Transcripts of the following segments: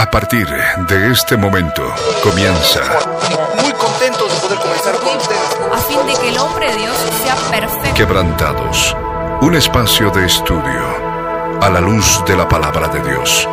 A partir de este momento comienza. Muy contentos de poder comenzar con ustedes. a fin de que el hombre de Dios sea perfecto. Quebrantados. Un espacio de estudio a la luz de la palabra de Dios.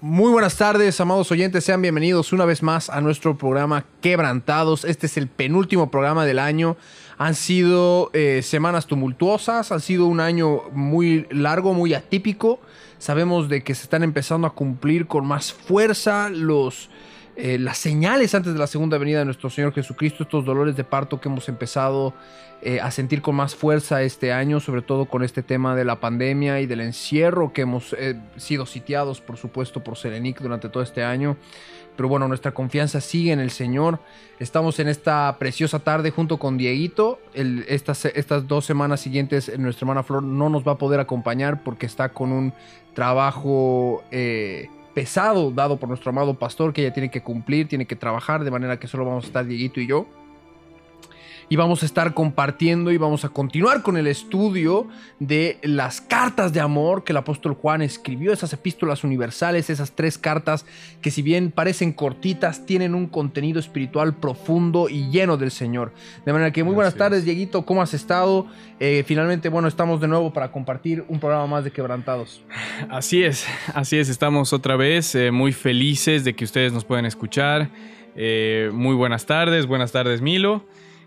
Muy buenas tardes, amados oyentes, sean bienvenidos una vez más a nuestro programa Quebrantados. Este es el penúltimo programa del año. Han sido eh, semanas tumultuosas, ha sido un año muy largo, muy atípico. Sabemos de que se están empezando a cumplir con más fuerza los, eh, las señales antes de la segunda venida de nuestro Señor Jesucristo, estos dolores de parto que hemos empezado eh, a sentir con más fuerza este año, sobre todo con este tema de la pandemia y del encierro que hemos sido sitiados, por supuesto, por Serenic durante todo este año. Pero bueno, nuestra confianza sigue en el Señor. Estamos en esta preciosa tarde junto con Dieguito. Estas, estas dos semanas siguientes eh, nuestra hermana Flor no nos va a poder acompañar porque está con un trabajo eh, pesado dado por nuestro amado pastor que ella tiene que cumplir, tiene que trabajar, de manera que solo vamos a estar Dieguito y yo. Y vamos a estar compartiendo y vamos a continuar con el estudio de las cartas de amor que el apóstol Juan escribió, esas epístolas universales, esas tres cartas que si bien parecen cortitas, tienen un contenido espiritual profundo y lleno del Señor. De manera que muy buenas tardes, es. Dieguito, ¿cómo has estado? Eh, finalmente, bueno, estamos de nuevo para compartir un programa más de Quebrantados. Así es, así es, estamos otra vez eh, muy felices de que ustedes nos puedan escuchar. Eh, muy buenas tardes, buenas tardes Milo.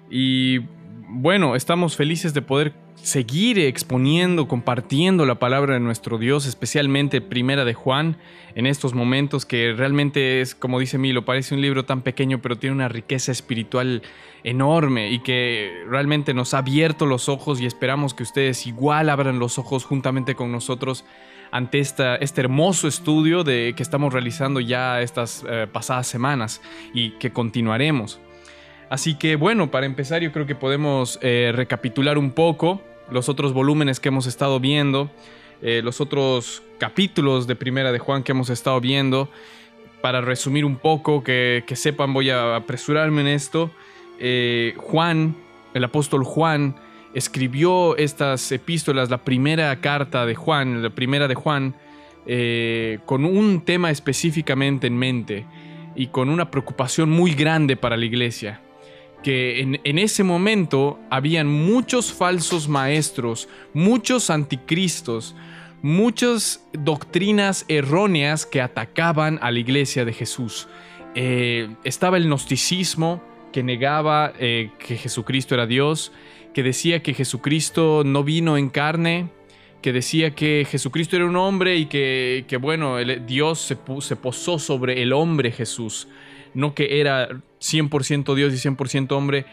Y bueno, estamos felices de poder seguir exponiendo, compartiendo la palabra de nuestro Dios, especialmente Primera de Juan, en estos momentos que realmente es, como dice Milo, parece un libro tan pequeño, pero tiene una riqueza espiritual enorme y que realmente nos ha abierto los ojos y esperamos que ustedes igual abran los ojos juntamente con nosotros ante esta, este hermoso estudio de, que estamos realizando ya estas eh, pasadas semanas y que continuaremos. Así que bueno, para empezar yo creo que podemos eh, recapitular un poco los otros volúmenes que hemos estado viendo, eh, los otros capítulos de Primera de Juan que hemos estado viendo. Para resumir un poco, que, que sepan, voy a apresurarme en esto. Eh, Juan, el apóstol Juan, escribió estas epístolas, la primera carta de Juan, la primera de Juan, con un tema específicamente en mente y con una preocupación muy grande para la iglesia. Que en, ese momento habían muchos falsos maestros, muchos anticristos, muchas doctrinas erróneas que atacaban a la iglesia de Jesús. Eh, estaba el gnosticismo que negaba eh, que Jesucristo era Dios, que decía que Jesucristo no vino en carne, que decía que Jesucristo era un hombre y que, bueno, Dios se posó sobre el hombre Jesús, no que era 100% Dios y 100% hombre.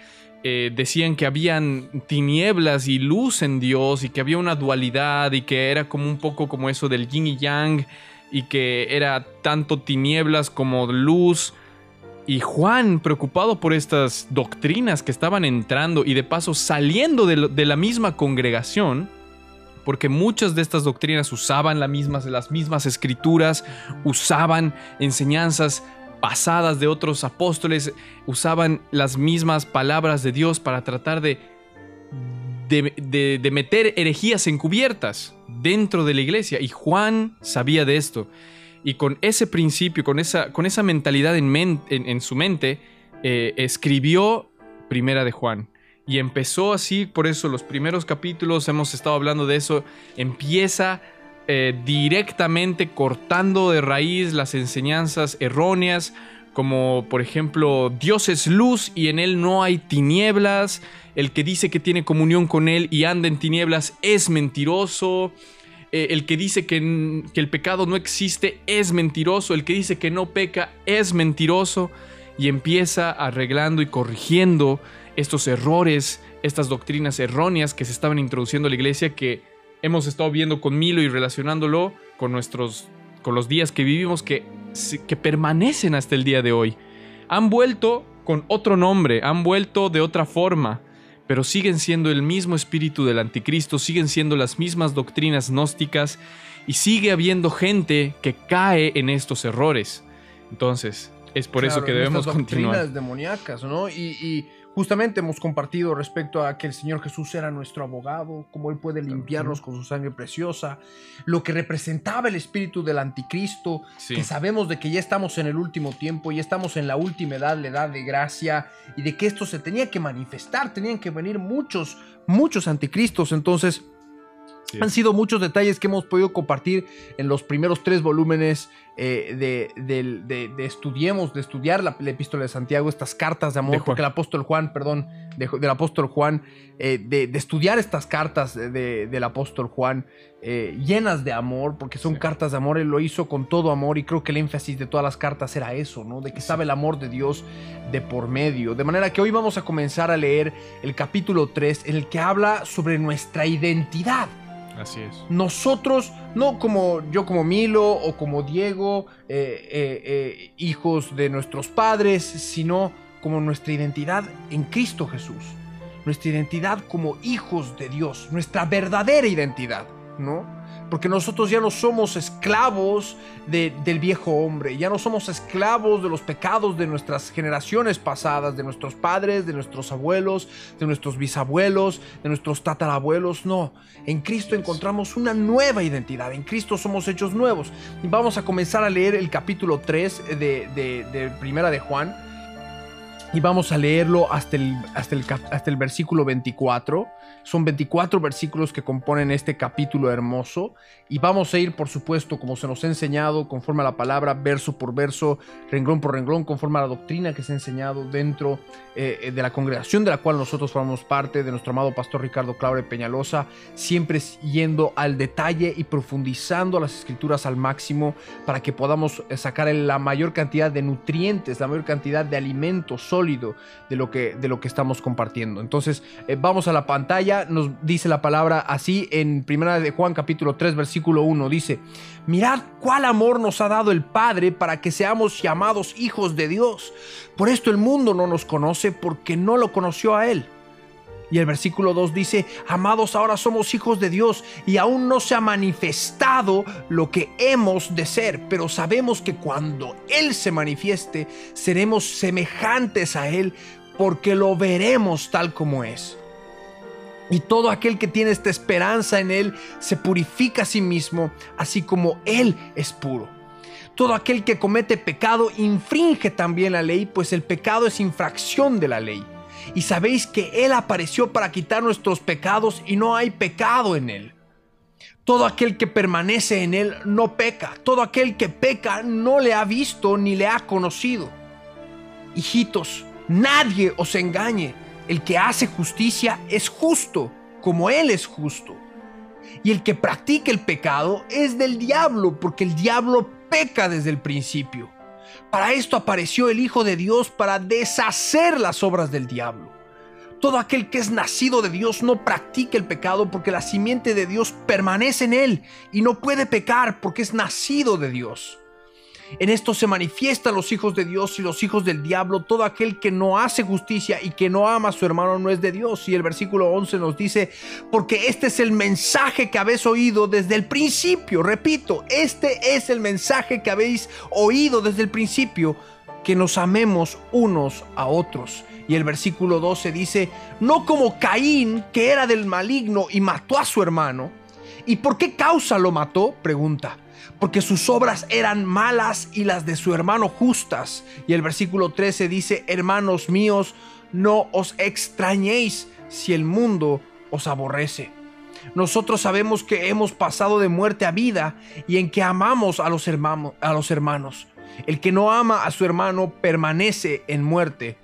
Eh, decían que habían tinieblas y luz en Dios y que había una dualidad y que era como un poco como eso del yin y yang y que era tanto tinieblas como luz. Y Juan, preocupado por estas doctrinas que estaban entrando y de paso saliendo de, de la misma congregación, porque muchas de estas doctrinas usaban la mismas, las mismas escrituras, usaban enseñanzas pasadas de otros apóstoles, usaban las mismas palabras de Dios para tratar de, de, de- meter herejías encubiertas dentro de la iglesia. Y Juan sabía de esto. Y con ese principio, con esa, con esa mentalidad en, men- en- en su mente, eh, escribió Primera de Juan. Y empezó así, por eso los primeros capítulos hemos estado hablando de eso, empieza eh, directamente cortando de raíz las enseñanzas erróneas, como por ejemplo Dios es luz y en él no hay tinieblas, el que dice que tiene comunión con él y anda en tinieblas es mentiroso, eh, el que dice que, que el pecado no existe es mentiroso, el que dice que no peca es mentiroso. Y empieza arreglando y corrigiendo estos errores, estas doctrinas erróneas que se estaban introduciendo a la iglesia que hemos estado viendo con Milo y relacionándolo con nuestros con los días que vivimos que, que permanecen hasta el día de hoy. Han vuelto con otro nombre, han vuelto de otra forma, pero siguen siendo el mismo espíritu del anticristo, siguen siendo las mismas doctrinas gnósticas y sigue habiendo gente que cae en estos errores. Entonces, es por eso que debemos continuar. doctrinas demoníacas, ¿no? Y, y Justamente hemos compartido respecto a que el Señor Jesús era nuestro abogado, cómo Él puede limpiarnos con su sangre preciosa, lo que representaba el espíritu del anticristo, Sí. que sabemos de que ya estamos en el último tiempo, ya estamos en la última edad, la edad de gracia, y de que esto se tenía que manifestar, tenían que venir muchos, muchos anticristos. Entonces, Han sido muchos detalles que hemos podido compartir en los primeros tres volúmenes eh, de, de- de estudiemos, de estudiar la, la epístola de Santiago, estas cartas de amor, porque el apóstol Juan, perdón, de- del apóstol Juan, eh, de, estudiar estas cartas de- de- del apóstol Juan, eh, llenas de amor, porque son Sí. cartas de amor, él lo hizo con todo amor y creo que el énfasis de todas las cartas era eso, ¿no? De que estaba el amor de Dios de por medio. De manera que hoy vamos a comenzar a leer el capítulo 3 en el que habla sobre nuestra identidad Así es. nosotros, no como yo como Milo o como Diego, eh, eh, eh, hijos de nuestros padres, sino como nuestra identidad en Cristo Jesús. Nuestra identidad como hijos de Dios, nuestra verdadera identidad, ¿no? Porque nosotros ya no somos esclavos de- del viejo hombre, ya no somos esclavos de los pecados de nuestras generaciones pasadas, de nuestros padres, de nuestros abuelos, de nuestros bisabuelos, de nuestros tatarabuelos, no. En Cristo encontramos una nueva identidad, en Cristo somos hechos nuevos. Vamos a comenzar a leer el capítulo 3 de, de- de Primera de Juan. Y vamos a leerlo hasta el, hasta, el, hasta el versículo 24. Son 24 versículos que componen este capítulo hermoso. Y vamos a ir, por supuesto, como se nos ha enseñado, conforme a la palabra, verso por verso, renglón por renglón, conforme a la doctrina que se ha enseñado dentro eh, de la congregación de la cual nosotros formamos parte, de nuestro amado pastor Ricardo Claure Peñalosa, siempre yendo al detalle y profundizando las escrituras al máximo para que podamos eh, sacar la mayor cantidad de nutrientes, la mayor cantidad de alimento de lo que, de lo que estamos compartiendo. Entonces, eh, vamos a la pantalla, nos dice la palabra así en Primera de Juan capítulo 3 versículo 1, dice, mirad cuál amor nos ha dado el Padre para que seamos llamados hijos de Dios. Por esto el mundo no nos conoce porque no lo conoció a Él. Y el versículo 2 dice, amados, ahora somos hijos de Dios y aún no se ha manifestado lo que hemos de ser, pero sabemos que cuando Él se manifieste, seremos semejantes a Él porque lo veremos tal como es. Y todo aquel que tiene esta esperanza en Él se purifica a sí mismo, así como Él es puro. Todo aquel que comete pecado infringe también la ley, pues el pecado es infracción de la ley. Y sabéis que Él apareció para quitar nuestros pecados y no hay pecado en Él. Todo aquel que permanece en Él no peca. Todo aquel que peca no le ha visto ni le ha conocido. Hijitos, nadie os engañe. El que hace justicia es justo, como Él es justo. Y el que practica el pecado es del diablo, porque el diablo peca desde el principio. Para esto apareció el Hijo de Dios para deshacer las obras del diablo. Todo aquel que es nacido de Dios no practica el pecado porque la simiente de Dios permanece en él y no puede pecar porque es nacido de Dios. En esto se manifiestan los hijos de Dios y los hijos del diablo. Todo aquel que no hace justicia y que no ama a su hermano no es de Dios. Y el versículo 11 nos dice, porque este es el mensaje que habéis oído desde el principio. Repito, este es el mensaje que habéis oído desde el principio, que nos amemos unos a otros. Y el versículo 12 dice, no como Caín, que era del maligno y mató a su hermano. ¿Y por qué causa lo mató? Pregunta porque sus obras eran malas y las de su hermano justas. Y el versículo 13 dice, hermanos míos, no os extrañéis si el mundo os aborrece. Nosotros sabemos que hemos pasado de muerte a vida y en que amamos a los, a los hermanos. El que no ama a su hermano permanece en muerte.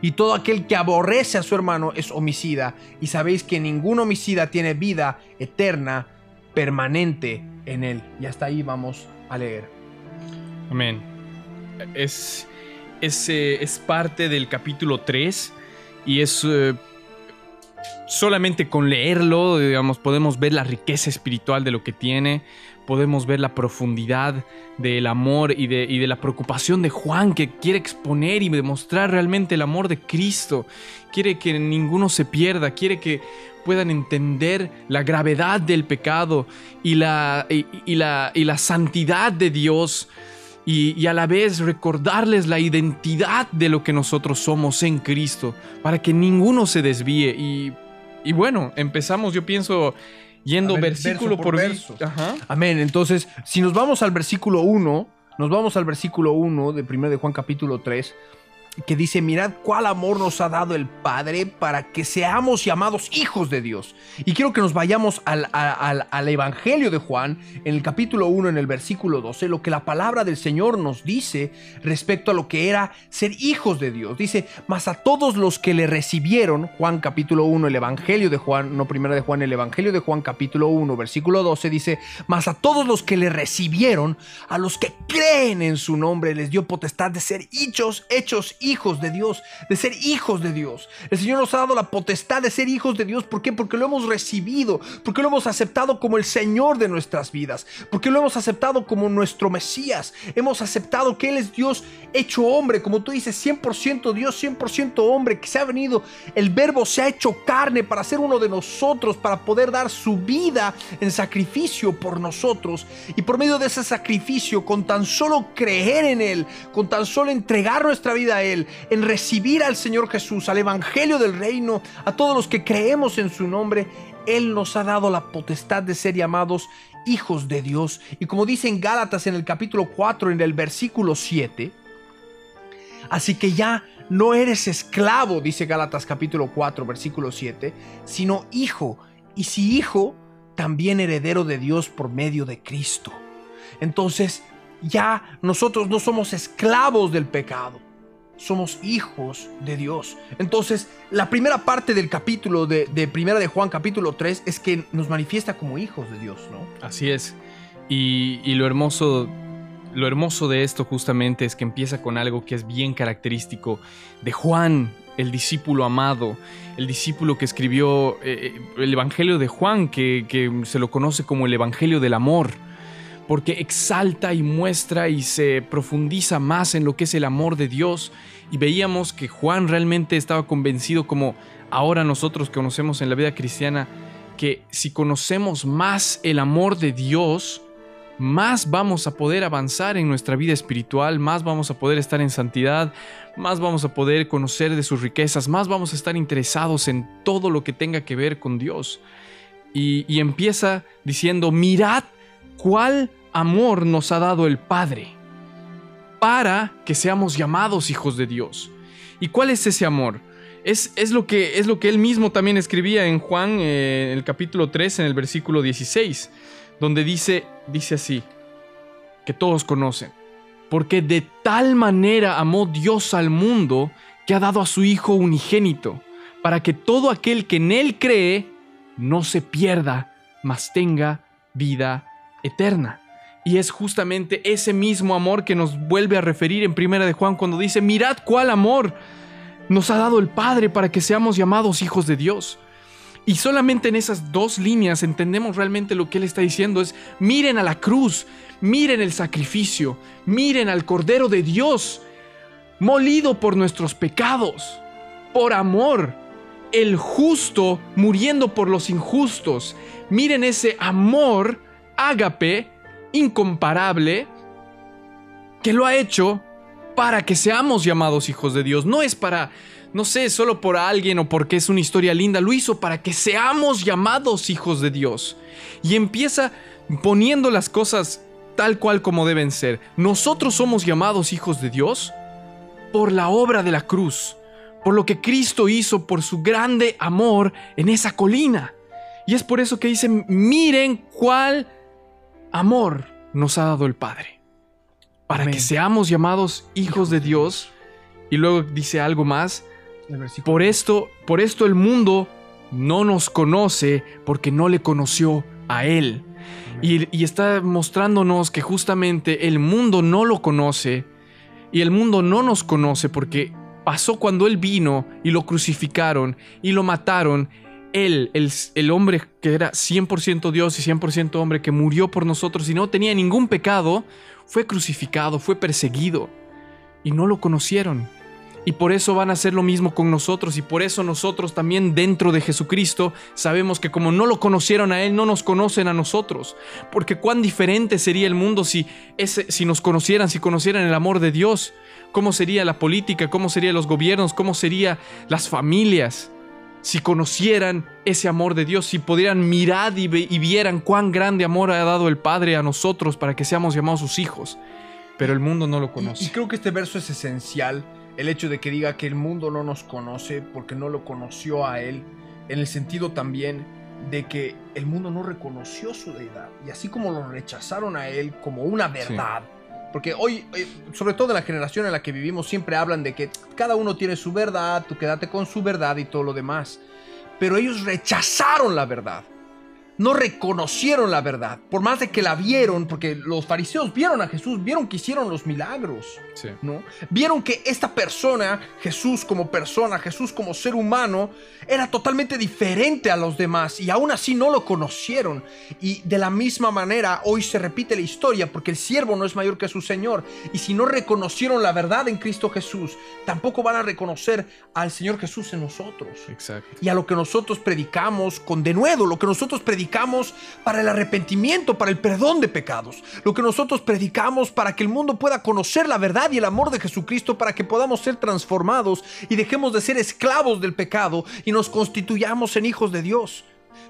Y todo aquel que aborrece a su hermano es homicida. Y sabéis que ningún homicida tiene vida eterna permanente en él. Y hasta ahí vamos a leer. Amén. Es, es, eh, es parte del capítulo 3 y es eh, solamente con leerlo, digamos, podemos ver la riqueza espiritual de lo que tiene, podemos ver la profundidad del amor y de, y de la preocupación de Juan que quiere exponer y demostrar realmente el amor de Cristo, quiere que ninguno se pierda, quiere que puedan entender la gravedad del pecado y la, y, y la, y la santidad de Dios y, y a la vez recordarles la identidad de lo que nosotros somos en Cristo, para que ninguno se desvíe. Y, y bueno, empezamos, yo pienso, yendo ver, versículo verso por, por verso. Ajá. Amén. Entonces, si nos vamos al versículo 1, nos vamos al versículo 1 de 1 de Juan capítulo 3, que dice, mirad cuál amor nos ha dado el Padre para que seamos llamados hijos de Dios. Y quiero que nos vayamos al, al- al Evangelio de Juan, en el capítulo 1, en el versículo 12, lo que la palabra del Señor nos dice respecto a lo que era ser hijos de Dios. Dice, mas a todos los que le recibieron, Juan capítulo 1, el Evangelio de Juan, no primera de Juan, el Evangelio de Juan capítulo 1, versículo 12, dice, mas a todos los que le recibieron, a los que creen en su nombre, les dio potestad de ser hechos, hechos de Dios, de ser hijos de Dios. El Señor nos ha dado la potestad de ser hijos de Dios. ¿Por qué? Porque lo hemos recibido, porque lo hemos aceptado como el Señor de nuestras vidas, porque lo hemos aceptado como nuestro Mesías. Hemos aceptado que Él es Dios hecho hombre, como tú dices, 100% Dios, 100% hombre, que se ha venido, el verbo se ha hecho carne para ser uno de nosotros, para poder dar su vida en sacrificio por nosotros. Y por medio de ese sacrificio, con tan solo creer en Él, con tan solo entregar nuestra vida a Él, en recibir al Señor Jesús, al Evangelio del Reino, a todos los que creemos en su nombre, Él nos ha dado la potestad de ser llamados hijos de Dios. Y como dice en Gálatas en el capítulo 4, en el versículo 7, Así que ya no eres esclavo, dice Gálatas capítulo 4, versículo 7, sino hijo. Y si hijo, también heredero de Dios por medio de Cristo. Entonces, ya nosotros no somos esclavos del pecado. Somos hijos de Dios. Entonces, la primera parte del capítulo de, de Primera de Juan, capítulo 3, es que nos manifiesta como hijos de Dios, ¿no? Así es. Y, y lo hermoso. Lo hermoso de esto justamente es que empieza con algo que es bien característico de Juan, el discípulo amado, el discípulo que escribió eh, eh, el Evangelio de Juan, que, que se lo conoce como el Evangelio del Amor, porque exalta y muestra y se profundiza más en lo que es el amor de Dios. Y veíamos que Juan realmente estaba convencido como ahora nosotros conocemos en la vida cristiana, que si conocemos más el amor de Dios, más vamos a poder avanzar en nuestra vida espiritual, más vamos a poder estar en santidad, más vamos a poder conocer de sus riquezas, más vamos a estar interesados en todo lo que tenga que ver con Dios. Y, y empieza diciendo, mirad cuál amor nos ha dado el Padre para que seamos llamados hijos de Dios. ¿Y cuál es ese amor? Es, es, lo, que, es lo que él mismo también escribía en Juan, eh, en el capítulo 3, en el versículo 16 donde dice, dice así, que todos conocen, porque de tal manera amó Dios al mundo que ha dado a su Hijo unigénito, para que todo aquel que en Él cree no se pierda, mas tenga vida eterna. Y es justamente ese mismo amor que nos vuelve a referir en Primera de Juan cuando dice, mirad cuál amor nos ha dado el Padre para que seamos llamados hijos de Dios. Y solamente en esas dos líneas entendemos realmente lo que él está diciendo. Es miren a la cruz, miren el sacrificio, miren al Cordero de Dios, molido por nuestros pecados, por amor, el justo muriendo por los injustos. Miren ese amor ágape, incomparable, que lo ha hecho para que seamos llamados hijos de Dios. No es para no sé, solo por alguien o porque es una historia linda, lo hizo para que seamos llamados hijos de Dios. Y empieza poniendo las cosas tal cual como deben ser. Nosotros somos llamados hijos de Dios por la obra de la cruz, por lo que Cristo hizo, por su grande amor en esa colina. Y es por eso que dice, miren cuál amor nos ha dado el Padre, para Amén. que seamos llamados hijos de Dios. Y luego dice algo más, por esto, por esto el mundo no nos conoce porque no le conoció a Él. Y, y, está mostrándonos que justamente el mundo no lo conoce y el mundo no nos conoce porque pasó cuando Él vino y lo crucificaron y lo mataron. Él, el, hombre que era 100% Dios y 100% hombre que murió por nosotros y no tenía ningún pecado, fue crucificado, fue perseguido y no lo conocieron. Y por eso van a hacer lo mismo con nosotros y por eso nosotros también dentro de Jesucristo sabemos que como no lo conocieron a Él, no nos conocen a nosotros. Porque cuán diferente sería el mundo si, si nos conocieran, si conocieran el amor de Dios. ¿Cómo sería la política? ¿Cómo serían los gobiernos? ¿Cómo serían las familias? Si conocieran ese amor de Dios, si pudieran mirar y, y vieran cuán grande amor ha dado el Padre a nosotros para que seamos llamados sus hijos. Pero el mundo no lo conoce. Y, y creo que este verso es esencial el hecho de que diga que el mundo no nos conoce porque no lo conoció a Él, en el sentido también de que el mundo no reconoció su deidad. Y así como lo rechazaron a Él como una verdad, sí. Porque hoy, eh, sobre todo en la generación en la que vivimos, siempre hablan de que cada uno tiene su verdad, tú quédate con su verdad y todo lo demás. Pero ellos rechazaron la verdad no reconocieron la verdad, por más de que la vieron, porque los fariseos vieron a Jesús, vieron que hicieron los milagros, sí. ¿no? Vieron que esta persona, Jesús como persona, Jesús como ser humano, era totalmente diferente a los demás y aún así no lo conocieron. Y de la misma manera hoy se repite la historia porque el siervo no es mayor que su Señor. Y si no reconocieron la verdad en Cristo Jesús, tampoco van a reconocer al Señor Jesús en nosotros. Exacto. Y a lo que nosotros predicamos con denuedo, lo que nosotros predicamos predicamos para el arrepentimiento, para el perdón de pecados. Lo que nosotros predicamos para que el mundo pueda conocer la verdad y el amor de Jesucristo, para que podamos ser transformados y dejemos de ser esclavos del pecado y nos constituyamos en hijos de Dios.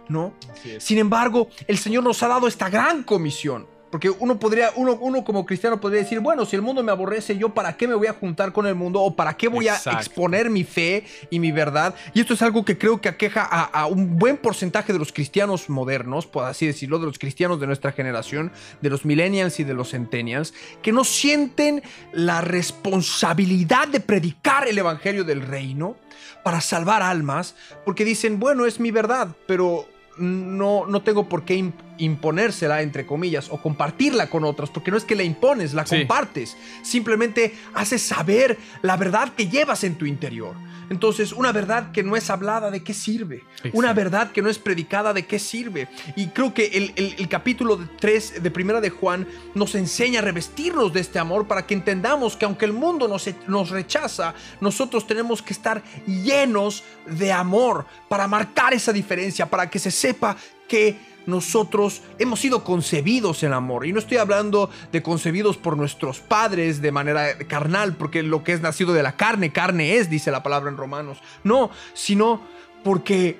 ¿No? Sin embargo, el Señor nos ha dado esta gran comisión. Porque uno podría, uno, uno como cristiano podría decir, bueno, si el mundo me aborrece, yo para qué me voy a juntar con el mundo o para qué voy Exacto. a exponer mi fe y mi verdad. Y esto es algo que creo que aqueja a, a, un buen porcentaje de los cristianos modernos, por así decirlo, de los cristianos de nuestra generación, de los millennials y de los centennials, que no sienten la responsabilidad de predicar el evangelio del reino para salvar almas, porque dicen, bueno, es mi verdad, pero no, no tengo por qué imponérsela, entre comillas, o compartirla con otros, porque no es que la impones, la sí. compartes. Simplemente haces saber la verdad que llevas en tu interior. Entonces, una verdad que no es hablada, ¿de qué sirve? Una verdad que no es predicada, ¿de qué sirve? Y creo que el, el, el capítulo 3 de Primera de Juan nos enseña a revestirnos de este amor para que entendamos que aunque el mundo nos, nos rechaza, nosotros tenemos que estar llenos de amor para marcar esa diferencia, para que se sepa que nosotros hemos sido concebidos en amor. Y no estoy hablando de concebidos por nuestros padres de manera carnal, porque lo que es nacido de la carne, carne es, dice la palabra en Romanos. No, sino porque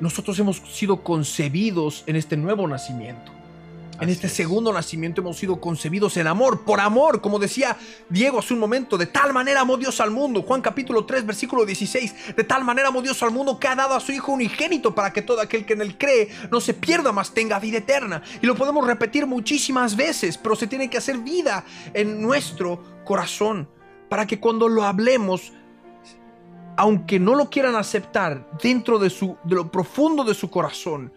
nosotros hemos sido concebidos en este nuevo nacimiento. En este es. segundo nacimiento hemos sido concebidos en amor, por amor, como decía Diego hace un momento, de tal manera amó Dios al mundo, Juan capítulo 3, versículo 16, de tal manera amó Dios al mundo que ha dado a su Hijo unigénito para que todo aquel que en él cree no se pierda, mas tenga vida eterna. Y lo podemos repetir muchísimas veces, pero se tiene que hacer vida en nuestro corazón, para que cuando lo hablemos, aunque no lo quieran aceptar dentro de, su, de lo profundo de su corazón,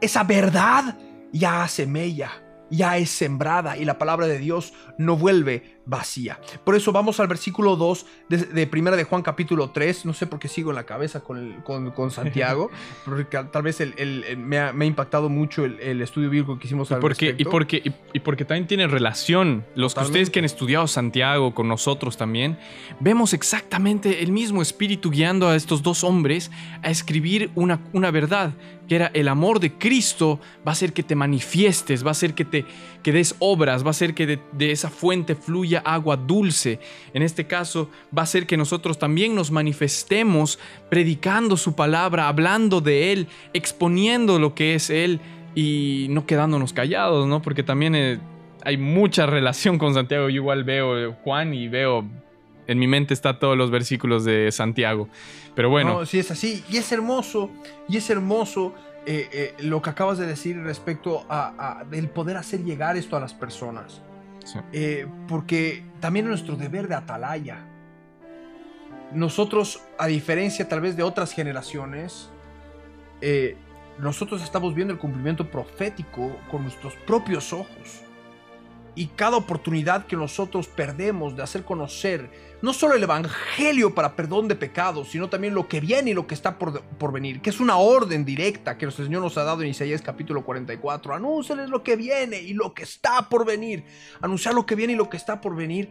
esa verdad ya hace mella, ya es sembrada y la palabra de Dios no vuelve vacía. Por eso vamos al versículo 2 de, de Primera de Juan capítulo 3. No sé por qué sigo en la cabeza con, el, con, con, Santiago, porque tal vez el, el, me, ha, me, ha, impactado mucho el, estudio bíblico que hicimos al y porque, respecto. Y porque, y, y, porque también tiene relación. Los que ustedes que han estudiado Santiago con nosotros también, vemos exactamente el mismo espíritu guiando a estos dos hombres a escribir una, una verdad que era el amor de Cristo va a hacer que te manifiestes, va a hacer que te que des obras, va a hacer que de, de, esa fuente fluya agua dulce. En este caso, va a hacer que nosotros también nos manifestemos predicando su palabra, hablando de Él, exponiendo lo que es Él y no quedándonos callados, ¿no? Porque también eh, hay mucha relación con Santiago. Yo igual veo Juan y veo en mi mente está todos los versículos de Santiago. Pero bueno. No, sí es así. Y es hermoso, y es hermoso eh, eh, lo que acabas de decir respecto a, a, del poder hacer llegar esto a las personas. Eh, porque también es nuestro deber de atalaya. Nosotros, a diferencia tal vez de otras generaciones, eh, nosotros estamos viendo el cumplimiento profético con nuestros propios ojos. Y cada oportunidad que nosotros perdemos de hacer conocer no solo el Evangelio para perdón de pecados, sino también lo que viene y lo que está por, por venir, que es una orden directa que nuestro Señor nos ha dado en Isaías capítulo 44. Anúnciales lo que viene y lo que está por venir. Anunciar lo que viene y lo que está por venir.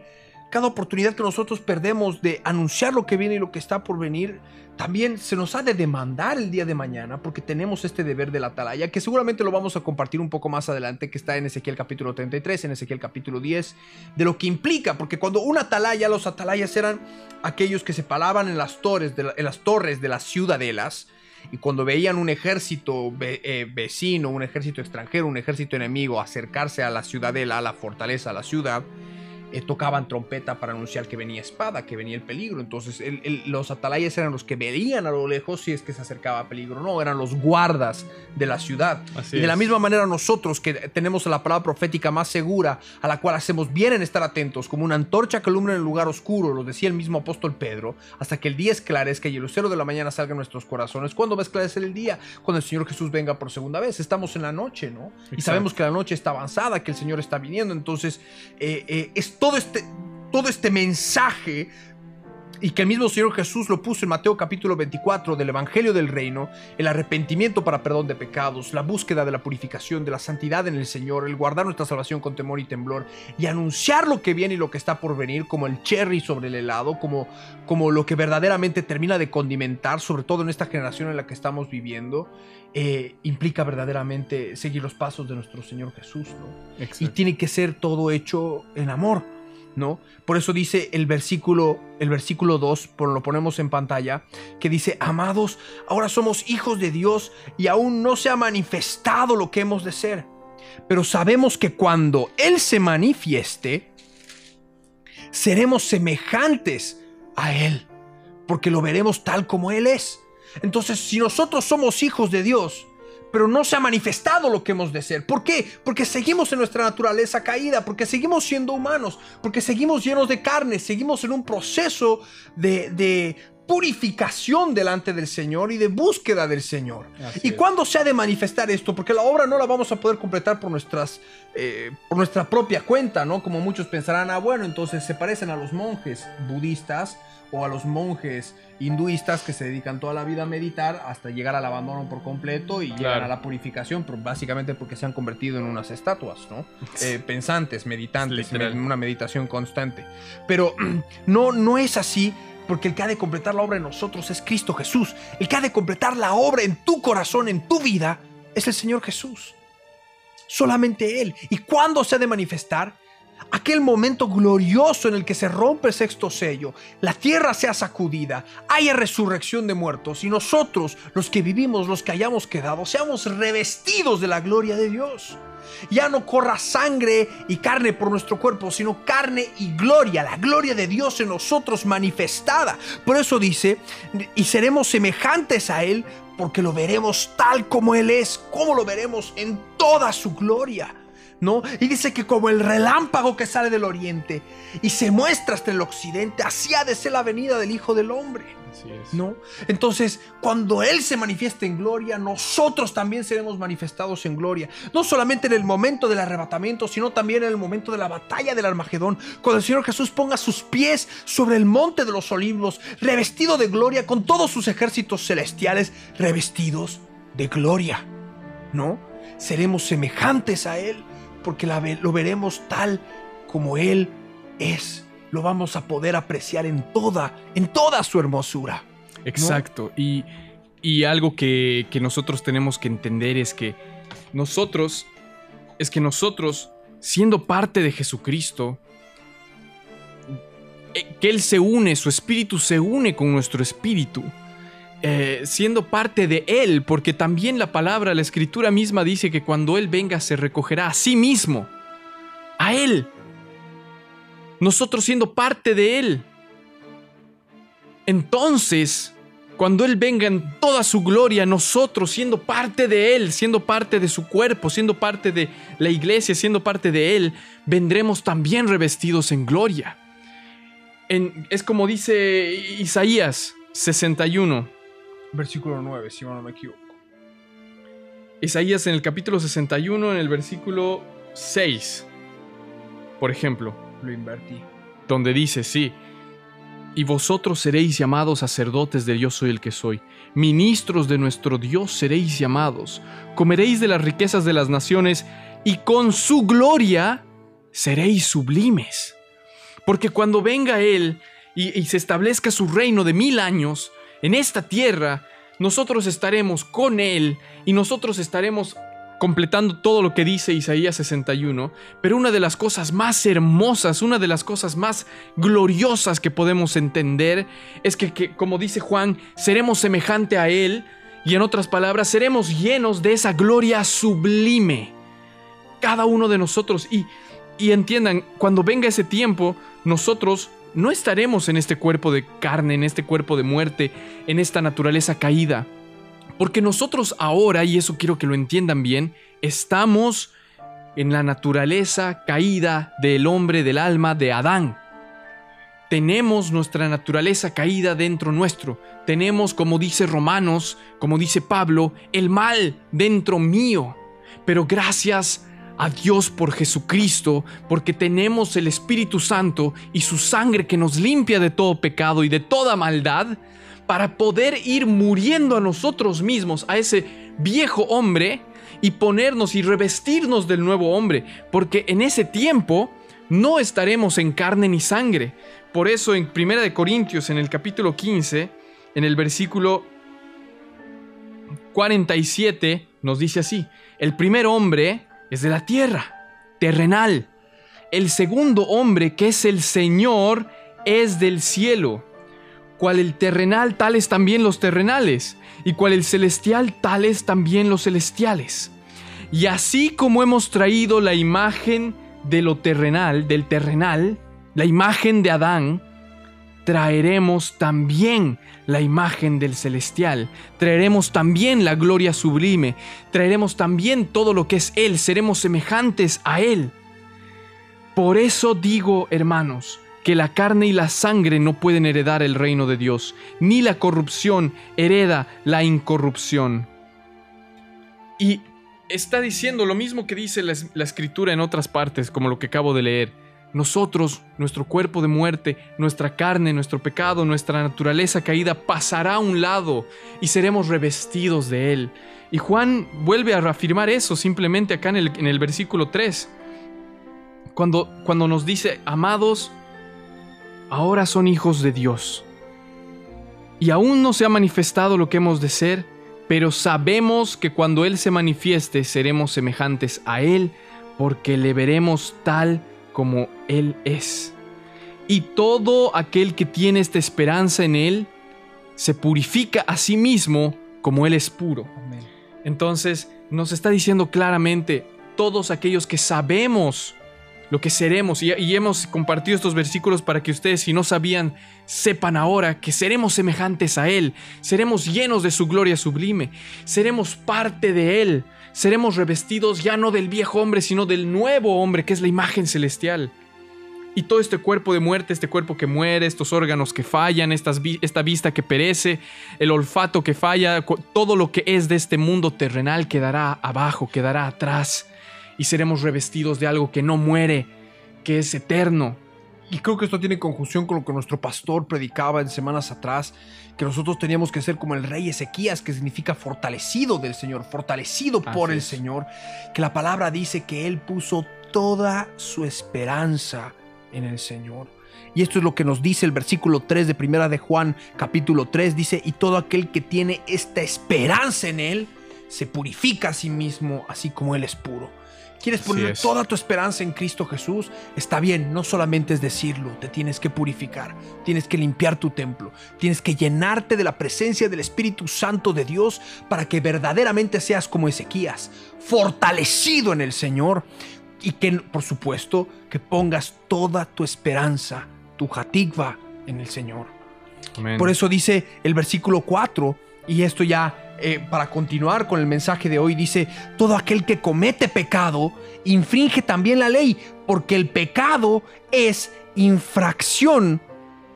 Cada oportunidad que nosotros perdemos de anunciar lo que viene y lo que está por venir, también se nos ha de demandar el día de mañana porque tenemos este deber de la atalaya, que seguramente lo vamos a compartir un poco más adelante, que está en Ezequiel capítulo 33, en Ezequiel capítulo 10, de lo que implica, porque cuando una atalaya, los atalayas eran aquellos que se paraban en las torres de, las, torres de las ciudadelas, y cuando veían un ejército eh, vecino, un ejército extranjero, un ejército enemigo acercarse a la ciudadela, a la fortaleza, a la ciudad, eh, tocaban trompeta para anunciar que venía espada, que venía el peligro. Entonces los atalayas eran los que veían a lo lejos si es que se acercaba peligro. No, eran los guardas de la ciudad. y de la misma manera nosotros que tenemos la palabra profética más segura, a la cual hacemos bien en estar atentos, como una antorcha que alumbra en el lugar oscuro, lo decía el mismo apóstol Pedro, hasta que el día esclarezca y el lucero de la mañana salga en nuestros corazones. ¿Cuándo va a esclarecer el día? Cuando el Señor Jesús venga por segunda vez. Estamos en la noche, ¿no? Y sabemos que la noche está avanzada, que el Señor está viniendo. Entonces, eh, eh, es todo este, todo este mensaje y que el mismo Señor Jesús lo puso en Mateo capítulo 24 del Evangelio del Reino, el arrepentimiento para perdón de pecados, la búsqueda de la purificación, de la santidad en el Señor, el guardar nuestra salvación con temor y temblor y anunciar lo que viene y lo que está por venir como el cherry sobre el helado, como, como lo que verdaderamente termina de condimentar, sobre todo en esta generación en la que estamos viviendo, eh, implica verdaderamente seguir los pasos de nuestro Señor Jesús, ¿no? Y tiene que ser todo hecho en amor, Por eso dice el versículo, el versículo 2, por lo ponemos en pantalla, que dice, amados, ahora somos hijos de Dios y aún no se ha manifestado lo que hemos de ser. Pero sabemos que cuando Él se manifieste, seremos semejantes a Él, porque lo veremos tal como Él es. Entonces, si nosotros somos hijos de Dios, pero no se ha manifestado lo que hemos de ser. ¿Por qué? Porque seguimos en nuestra naturaleza caída, porque seguimos siendo humanos, porque seguimos llenos de carne, seguimos en un proceso de, purificación delante del Señor y de búsqueda del Señor. ¿Y cuándo se ha de manifestar esto? Porque la obra no la vamos a poder completar por, nuestras, eh, por nuestra propia cuenta, ¿no? Como muchos pensarán, ah, bueno, entonces se parecen a los monjes budistas o a los monjes hinduistas que se dedican toda la vida a meditar hasta llegar al abandono por completo y llegar a la purificación, básicamente porque se han convertido en unas estatuas, ¿no? Eh, pensantes, meditantes, en una meditación constante. Pero no, no es así porque el que ha de completar la obra en nosotros es Cristo Jesús. El que ha de completar la obra en tu corazón, en tu vida, es el Señor Jesús. Solamente Él. ¿Y cuándo se ha de manifestar? Aquel momento glorioso en el que se rompe el sexto sello, la tierra sea sacudida, haya resurrección de muertos y nosotros, los que vivimos, los que hayamos quedado, seamos revestidos de la gloria de Dios. Ya no corra sangre y carne por nuestro cuerpo, sino carne y gloria, la gloria de Dios en nosotros manifestada. Por eso dice, y seremos semejantes a Él porque lo veremos tal como Él es, como lo veremos en toda su gloria. ¿No? Y dice que como el relámpago que sale del oriente y se muestra hasta el occidente, así ha de ser la venida del Hijo del Hombre. ¿No? Entonces, cuando Él se manifieste en gloria, nosotros también seremos manifestados en gloria. No solamente en el momento del arrebatamiento, sino también en el momento de la batalla del Armagedón, cuando el Señor Jesús ponga sus pies sobre el monte de los olivos, revestido de gloria, con todos sus ejércitos celestiales revestidos de gloria. ¿No? Seremos semejantes a Él porque lo veremos tal como Él es. Lo vamos a poder apreciar en toda, en toda su hermosura. Exacto. Y, algo que, que nosotros tenemos que entender es que nosotros, es que nosotros, siendo parte de Jesucristo, eh, que Él se une, su espíritu se une con nuestro espíritu. Eh, siendo parte de Él, porque también la palabra, la escritura misma dice que cuando Él venga se recogerá a sí mismo, a Él. Nosotros siendo parte de Él. Entonces, cuando Él venga en toda su gloria, nosotros siendo parte de Él, siendo parte de su cuerpo, siendo parte de la iglesia, siendo parte de Él, vendremos también revestidos en gloria. es como dice Isaías 61 versículo 9, si no me equivoco. Isaías en el capítulo 61, en el versículo 6, por ejemplo. Lo invertí. Donde dice, sí, y vosotros seréis llamados sacerdotes de Dios soy el que soy, ministros de nuestro Dios seréis llamados, comeréis de las riquezas de las naciones, y con su gloria seréis sublimes Porque cuando venga Él y, y se establezca su reino de mil años en esta tierra, nosotros estaremos con Él y nosotros estaremos completando todo lo que dice Isaías 61, pero una de las cosas más hermosas, una de las cosas más gloriosas que podemos entender es que, que, como dice Juan, seremos semejante a Él y en otras palabras, seremos llenos de esa gloria sublime. Cada uno de nosotros. Y, y entiendan, cuando venga ese tiempo, nosotros no estaremos en este cuerpo de carne, en este cuerpo de muerte, en esta naturaleza caída. Porque nosotros ahora, y eso quiero que lo entiendan bien, estamos en la naturaleza caída del hombre, del alma, de Adán. Tenemos nuestra naturaleza caída dentro nuestro. Tenemos, como dice Romanos, como dice Pablo, el mal dentro mío. Pero gracias a Dios por Jesucristo, porque tenemos el Espíritu Santo y su sangre que nos limpia de todo pecado y de toda maldad, para poder ir muriendo a nosotros mismos, a ese viejo hombre, y ponernos y revestirnos del nuevo hombre, porque en ese tiempo no estaremos en carne ni sangre. Por eso en 1 de Corintios, en el capítulo 15, en el versículo 47, nos dice así, el primer hombre es de la tierra, terrenal. El segundo hombre, que es el Señor, es del cielo. Cual el terrenal, tales también los terrenales, y cual el celestial, tales también los celestiales. Y así como hemos traído la imagen de lo terrenal, del terrenal, la imagen de Adán, traeremos también la imagen del celestial, traeremos también la gloria sublime, traeremos también todo lo que es Él, seremos semejantes a Él. Por eso digo, hermanos, que la carne y la sangre no pueden heredar el reino de Dios, ni la corrupción hereda la incorrupción. Y está diciendo lo mismo que dice la, escritura en otras partes, como lo que acabo de leer. Nosotros, nuestro cuerpo de muerte, nuestra carne, nuestro pecado, nuestra naturaleza caída pasará a un lado y seremos revestidos de él. Y Juan vuelve a reafirmar eso simplemente acá en el, en el versículo 3, cuando, cuando nos dice, amados, ahora son hijos de Dios. Y aún no se ha manifestado lo que hemos de ser, pero sabemos que cuando Él se manifieste seremos semejantes a Él, porque le veremos tal como Él es. Y todo aquel que tiene esta esperanza en Él, se purifica a sí mismo como Él es puro. Amén. Entonces nos está diciendo claramente, todos aquellos que sabemos lo que seremos, y, y, hemos compartido estos versículos para que ustedes, si no sabían, sepan ahora que seremos semejantes a Él, seremos llenos de su gloria sublime, seremos parte de Él, seremos revestidos ya no del viejo hombre, sino del nuevo hombre, que es la imagen celestial. Y todo este cuerpo de muerte, este cuerpo que muere, estos órganos que fallan, esta vista que perece, el olfato que falla, todo lo que es de este mundo terrenal quedará abajo, quedará atrás y seremos revestidos de algo que no muere, que es eterno. Y creo que esto tiene conjunción con lo que nuestro pastor predicaba en semanas atrás, que nosotros teníamos que ser como el rey Ezequías, que significa fortalecido del Señor, fortalecido Así por el es. Señor, que la palabra dice que él puso toda su esperanza en el Señor. Y esto es lo que nos dice el versículo 3 de Primera de Juan, capítulo 3, dice, y todo aquel que tiene esta esperanza en él, se purifica a sí mismo, así como él es puro. ¿Quieres poner toda tu esperanza en Cristo Jesús? Está bien, no solamente es decirlo, te tienes que purificar, tienes que limpiar tu templo, tienes que llenarte de la presencia del Espíritu Santo de Dios para que verdaderamente seas como Ezequías, fortalecido en el Señor y que, por supuesto, que pongas toda tu esperanza, tu jatigva en el Señor. Amén. Por eso dice el versículo 4, y esto ya eh, para continuar con el mensaje de hoy, dice, todo aquel que comete pecado infringe también la ley, porque el pecado es infracción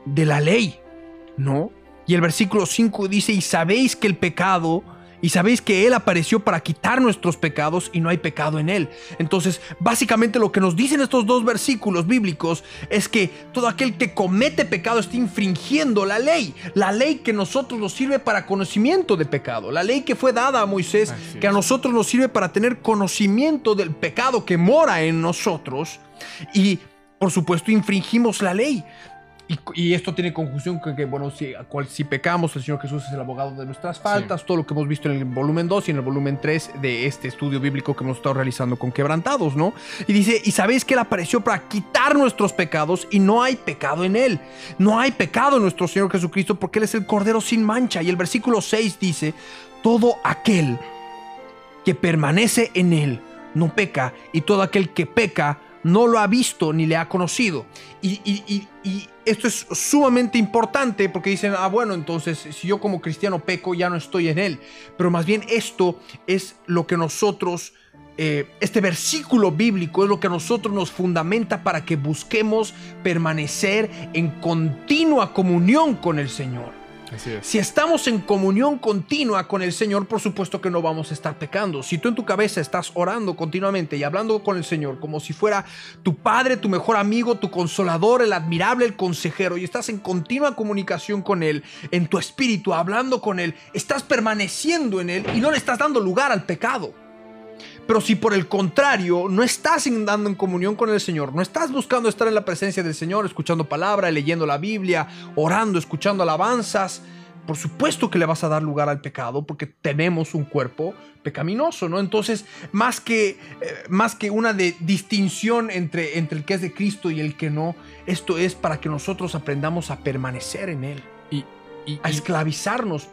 de la ley, ¿no? Y el versículo 5 dice, y sabéis que el pecado, y sabéis que Él apareció para quitar nuestros pecados y no hay pecado en Él. Entonces, básicamente lo que nos dicen estos dos versículos bíblicos es que todo aquel que comete pecado está infringiendo la ley. La ley que a nosotros nos sirve para conocimiento de pecado. La ley que fue dada a Moisés, que a nosotros nos sirve para tener conocimiento del pecado que mora en nosotros. Y por supuesto, infringimos la ley. Y, y esto tiene conjunción con que, bueno, si, cual- si pecamos, el Señor Jesús es el abogado de nuestras faltas, todo lo que hemos visto en el volumen 2 y en el volumen 3 de este estudio bíblico que hemos estado realizando con quebrantados, ¿no? Y dice, y sabéis que Él apareció para quitar nuestros pecados y no hay pecado en Él. No hay pecado en nuestro Señor Jesucristo porque Él es el Cordero sin mancha. Y el versículo 6 dice, todo aquel que permanece en Él no peca y todo aquel que peca no lo ha visto ni le ha conocido. Y, esto es sumamente importante porque dicen, ah, bueno, entonces si yo como cristiano peco ya no estoy en Él. Pero más bien esto es lo que nosotros, eh, este versículo bíblico es lo que a nosotros nos fundamenta para que busquemos permanecer en continua comunión con el Señor. Si estamos en comunión continua con el Señor, por supuesto que no vamos a estar pecando. Si tú en tu cabeza estás orando continuamente y hablando con el Señor como si fuera tu padre, tu mejor amigo, tu consolador, el admirable, el consejero, y estás en continua comunicación con Él, en tu espíritu, hablando con Él, estás permaneciendo en Él y no le estás dando lugar al pecado. Pero si por el contrario no estás andando en comunión con el Señor, no estás buscando estar en la presencia del Señor, escuchando palabra, leyendo la Biblia, orando, escuchando alabanzas, por supuesto que le vas a dar lugar al pecado porque tenemos un cuerpo pecaminoso, ¿no? Entonces, más que, eh, más que una de distinción entre, entre el que es de Cristo y el que no, esto es para que nosotros aprendamos a permanecer en Él, Y, y- a esclavizarnos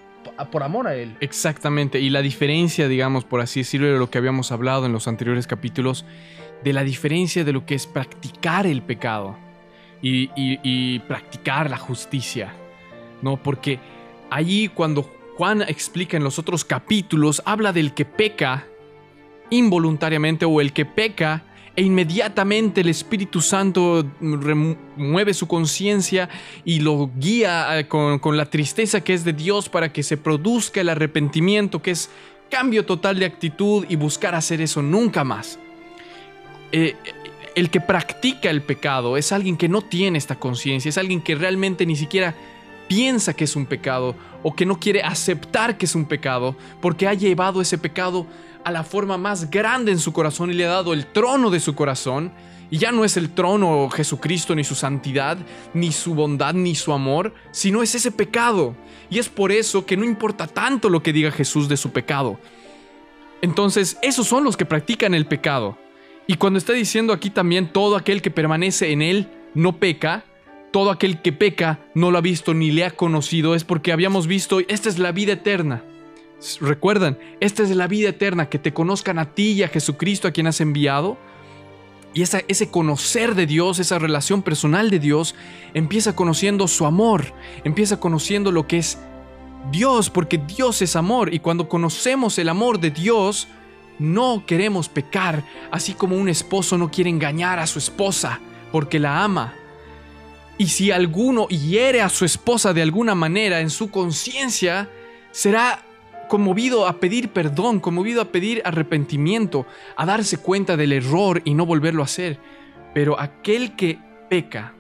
por amor a Él. Exactamente, y la diferencia, digamos, por así decirlo, de lo que habíamos hablado en los anteriores capítulos, de la diferencia de lo que es practicar el pecado y, y- practicar la justicia, ¿no? Porque allí cuando Juan explica en los otros capítulos, habla del que peca involuntariamente o el que peca e inmediatamente el Espíritu Santo remueve su conciencia y lo guía eh, con, con la tristeza que es de Dios para que se produzca el arrepentimiento, que es cambio total de actitud y buscar hacer eso nunca más. Eh, el que practica el pecado es alguien que no tiene esta conciencia, es alguien que realmente ni siquiera piensa que es un pecado o que no quiere aceptar que es un pecado porque ha llevado ese pecado a la forma más grande en su corazón y le ha dado el trono de su corazón. Y ya no es el trono Jesucristo, ni su santidad, ni su bondad, ni su amor, sino es ese pecado. Y es por eso que no importa tanto lo que diga Jesús de su pecado. Entonces, esos son los que practican el pecado. Y cuando está diciendo aquí también todo aquel que permanece en él no peca, todo aquel que peca no lo ha visto ni le ha conocido, es porque habíamos visto, esta es la vida eterna. Recuerdan, esta es la vida eterna, que te conozcan a ti y a Jesucristo a quien has enviado. Y esa- ese conocer de Dios, esa relación personal de Dios, empieza conociendo su amor, empieza conociendo lo que es Dios, porque Dios es amor. Y cuando conocemos el amor de Dios, no queremos pecar, así como un esposo no quiere engañar a su esposa porque la ama. Y si alguno hiere a su esposa de alguna manera en su conciencia, será conmovido a pedir perdón, conmovido a pedir arrepentimiento, a darse cuenta del error y no volverlo a hacer. Pero aquel que peca,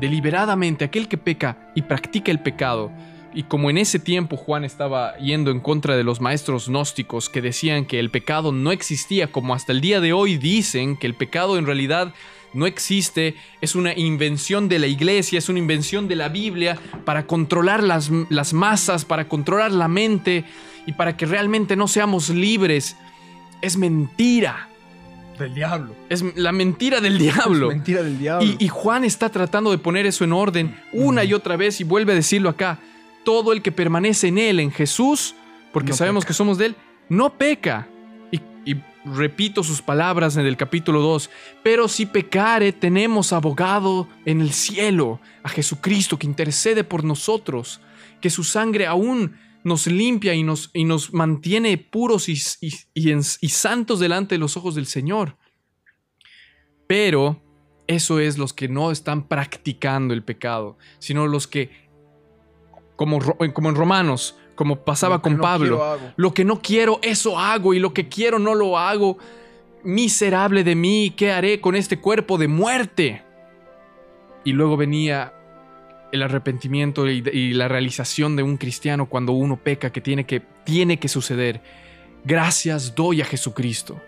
deliberadamente, aquel que peca y practica el pecado, y como en ese tiempo Juan estaba yendo en contra de los maestros gnósticos que decían que el pecado no existía, como hasta el día de hoy dicen que el pecado en realidad no existe, es una invención de la iglesia, es una invención de la Biblia para controlar las, las masas, para controlar la mente y para que realmente no seamos libres. Es mentira, Del diablo. es la mentira del diablo. Es mentira del diablo. Y, y Juan está tratando de poner eso en orden una y otra vez y vuelve a decirlo acá. Todo el que permanece en él, en Jesús, porque No sabemos peca. que somos de él, no peca. Repito sus palabras en el capítulo 2. Pero si pecare, tenemos abogado en el cielo, a Jesucristo que intercede por nosotros, que su sangre aún nos limpia y nos, y nos mantiene puros y, y- santos delante de los ojos del Señor. Pero eso es los que no están practicando el pecado, sino los que, como, como en Romanos, como pasaba con no Pablo, quiero lo que no quiero, eso hago, y lo que quiero no lo hago. Miserable de mí, ¿qué haré con este cuerpo de muerte? Y luego venía el arrepentimiento y, y la realización de un cristiano cuando uno peca, que tiene que, tiene que suceder. Gracias doy a Jesucristo,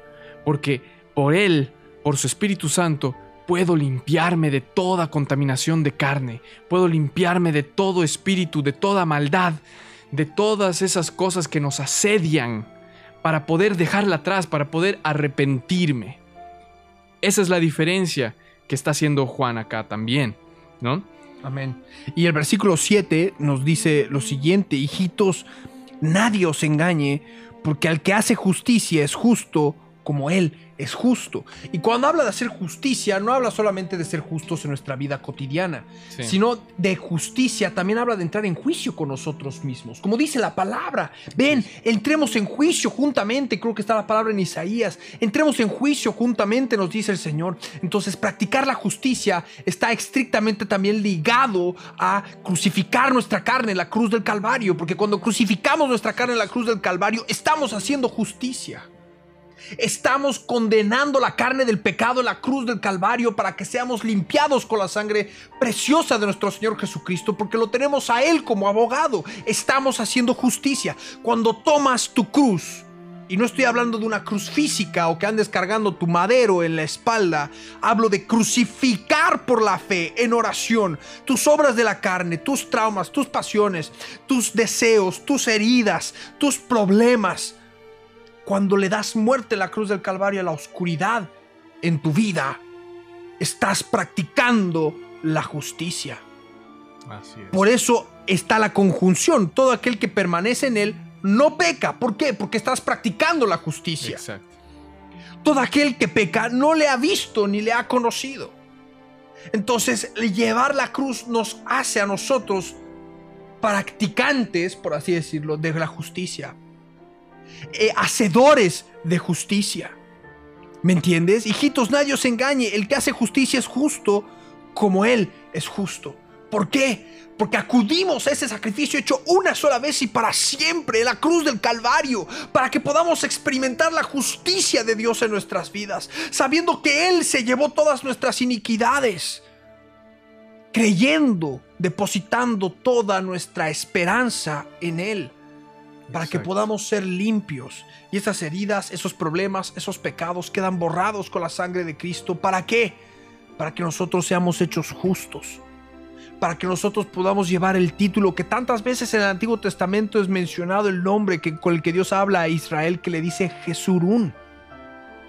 porque por Él, por su Espíritu Santo, puedo limpiarme de toda contaminación de carne, puedo limpiarme de todo espíritu, de toda maldad, de todas esas cosas que nos asedian para poder dejarla atrás, para poder arrepentirme. Esa es la diferencia que está haciendo Juan acá también, ¿no? Amén. Y el versículo 7 nos dice lo siguiente, hijitos, nadie os engañe, porque al que hace justicia es justo como él es justo. Y cuando habla de hacer justicia, no habla solamente de ser justos en nuestra vida cotidiana, Sí. sino de justicia, también habla de entrar en juicio con nosotros mismos. Como dice la palabra, ven, entremos en juicio juntamente, creo que está la palabra en Isaías, entremos en juicio juntamente, nos dice el Señor. Entonces, practicar la justicia está estrictamente también ligado a crucificar nuestra carne en la cruz del Calvario, porque cuando crucificamos nuestra carne en la cruz del Calvario, estamos haciendo justicia. Estamos condenando la carne del pecado en la cruz del Calvario para que seamos limpiados con la sangre preciosa de nuestro Señor Jesucristo, porque lo tenemos a Él como abogado. Estamos haciendo justicia. Cuando tomas tu cruz, y no estoy hablando de una cruz física o que andes cargando tu madero en la espalda, hablo de crucificar por la fe en oración tus obras de la carne, tus traumas, tus pasiones, tus deseos, tus heridas, tus problemas cuando le das muerte en la cruz del Calvario a la oscuridad en tu vida, estás practicando la justicia. Así es. Por eso está la conjunción. Todo aquel que permanece en él no peca. ¿Por qué? Porque estás practicando la justicia. Exacto. Todo aquel que peca no le ha visto ni le ha conocido. Entonces, llevar la cruz nos hace a nosotros practicantes, por así decirlo, de la justicia. Eh, hacedores de justicia. ¿Me entiendes? Hijitos, nadie os engañe. El que hace justicia es justo como Él es justo. ¿Por qué? Porque acudimos a ese sacrificio hecho una sola vez y para siempre, la cruz del Calvario, para que podamos experimentar la justicia de Dios en nuestras vidas, sabiendo que Él se llevó todas nuestras iniquidades, creyendo, depositando toda nuestra esperanza en Él para que podamos ser limpios. Y esas heridas, esos problemas, esos pecados quedan borrados con la sangre de Cristo. ¿Para qué? Para que nosotros seamos hechos justos. Para que nosotros podamos llevar el título que tantas veces en el Antiguo Testamento es mencionado el nombre que, con el que Dios habla a Israel que le dice Jesurún.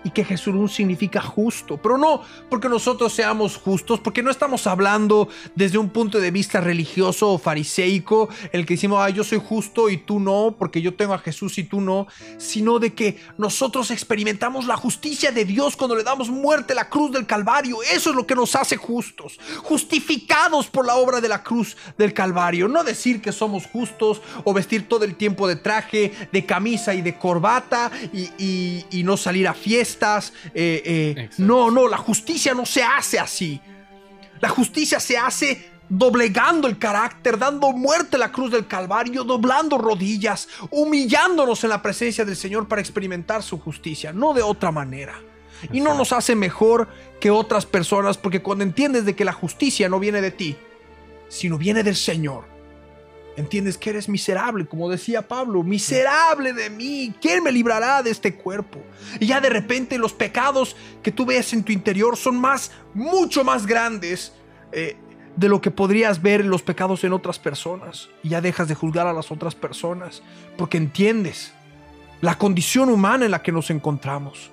Y que Jesurún significa justo. Pero no porque nosotros seamos justos, porque no estamos hablando desde un punto de vista religioso o fariseico, el que decimos, ah, yo soy justo y tú no, porque yo tengo a Jesús y tú no, sino de que nosotros experimentamos la justicia de Dios cuando le damos muerte a la cruz del Calvario. Eso es lo que nos hace justos, justificados por la obra de la cruz del Calvario. No decir que somos justos o vestir todo el tiempo de traje, de camisa y de corbata y, y- no salir a eh, eh, no, no, la justicia no se hace así. La justicia se hace doblegando el carácter, dando muerte a la cruz del Calvario, doblando rodillas, humillándonos en la presencia del Señor para experimentar su justicia, no de otra manera. Y no nos hace mejor que otras personas porque cuando entiendes de que la justicia no viene de ti, sino viene del Señor, entiendes que eres miserable, como decía Pablo, miserable de mí, ¿quién me librará de este cuerpo? Y ya de repente los pecados que tú ves en tu interior son más, mucho más grandes eh, de lo que podrías ver los pecados en otras personas. Y ya dejas de juzgar a las otras personas, porque entiendes la condición humana en la que nos encontramos.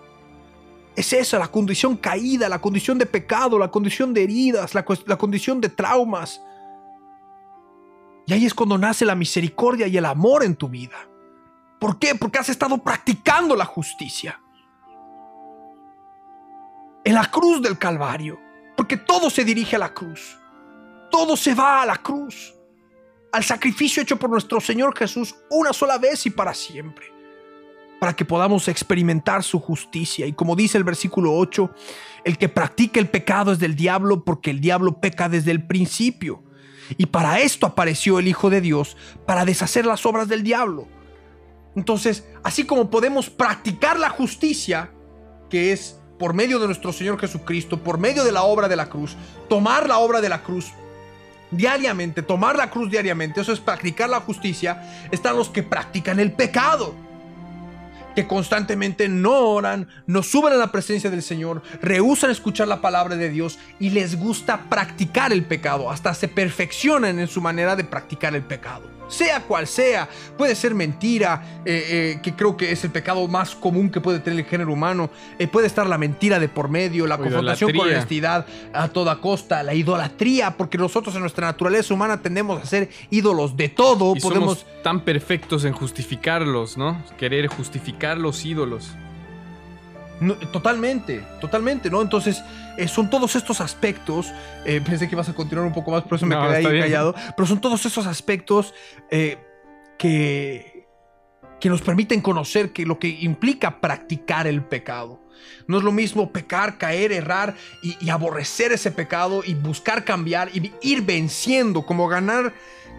Es esa, la condición caída, la condición de pecado, la condición de heridas, la condición de traumas. Y ahí es cuando nace la misericordia y el amor en tu vida. ¿Por qué? Porque has estado practicando la justicia. En la cruz del Calvario. Porque todo se dirige a la cruz. Todo se va a la cruz. Al sacrificio hecho por nuestro Señor Jesús una sola vez y para siempre. Para que podamos experimentar su justicia. Y como dice el versículo 8, el que practica el pecado es del diablo porque el diablo peca desde el principio. Y para esto apareció el Hijo de Dios, para deshacer las obras del diablo. Entonces, así como podemos practicar la justicia, que es por medio de nuestro Señor Jesucristo, por medio de la obra de la cruz, tomar la obra de la cruz diariamente, tomar la cruz diariamente, eso es practicar la justicia, están los que practican el pecado. Que constantemente no oran, no suben a la presencia del Señor, rehusan escuchar la palabra de Dios y les gusta practicar el pecado, hasta se perfeccionan en su manera de practicar el pecado sea cual sea. Puede ser mentira, eh, eh, que creo que es el pecado más común que puede tener el género humano. Eh, puede estar la mentira de por medio, la confrontación con la honestidad a toda costa, la idolatría, porque nosotros en nuestra naturaleza humana tendemos a ser ídolos de todo. Y Podemos... somos tan perfectos en justificarlos, ¿no? Querer justificar los ídolos totalmente, totalmente, ¿no? Entonces, eh, son todos estos aspectos. Eh, pensé que ibas a continuar un poco más, por eso me quedé ahí callado. Pero son todos estos aspectos eh, que, que nos permiten conocer que lo que implica practicar el pecado. No es lo mismo pecar, caer, errar y, y aborrecer ese pecado y buscar cambiar y ir venciendo, como ganar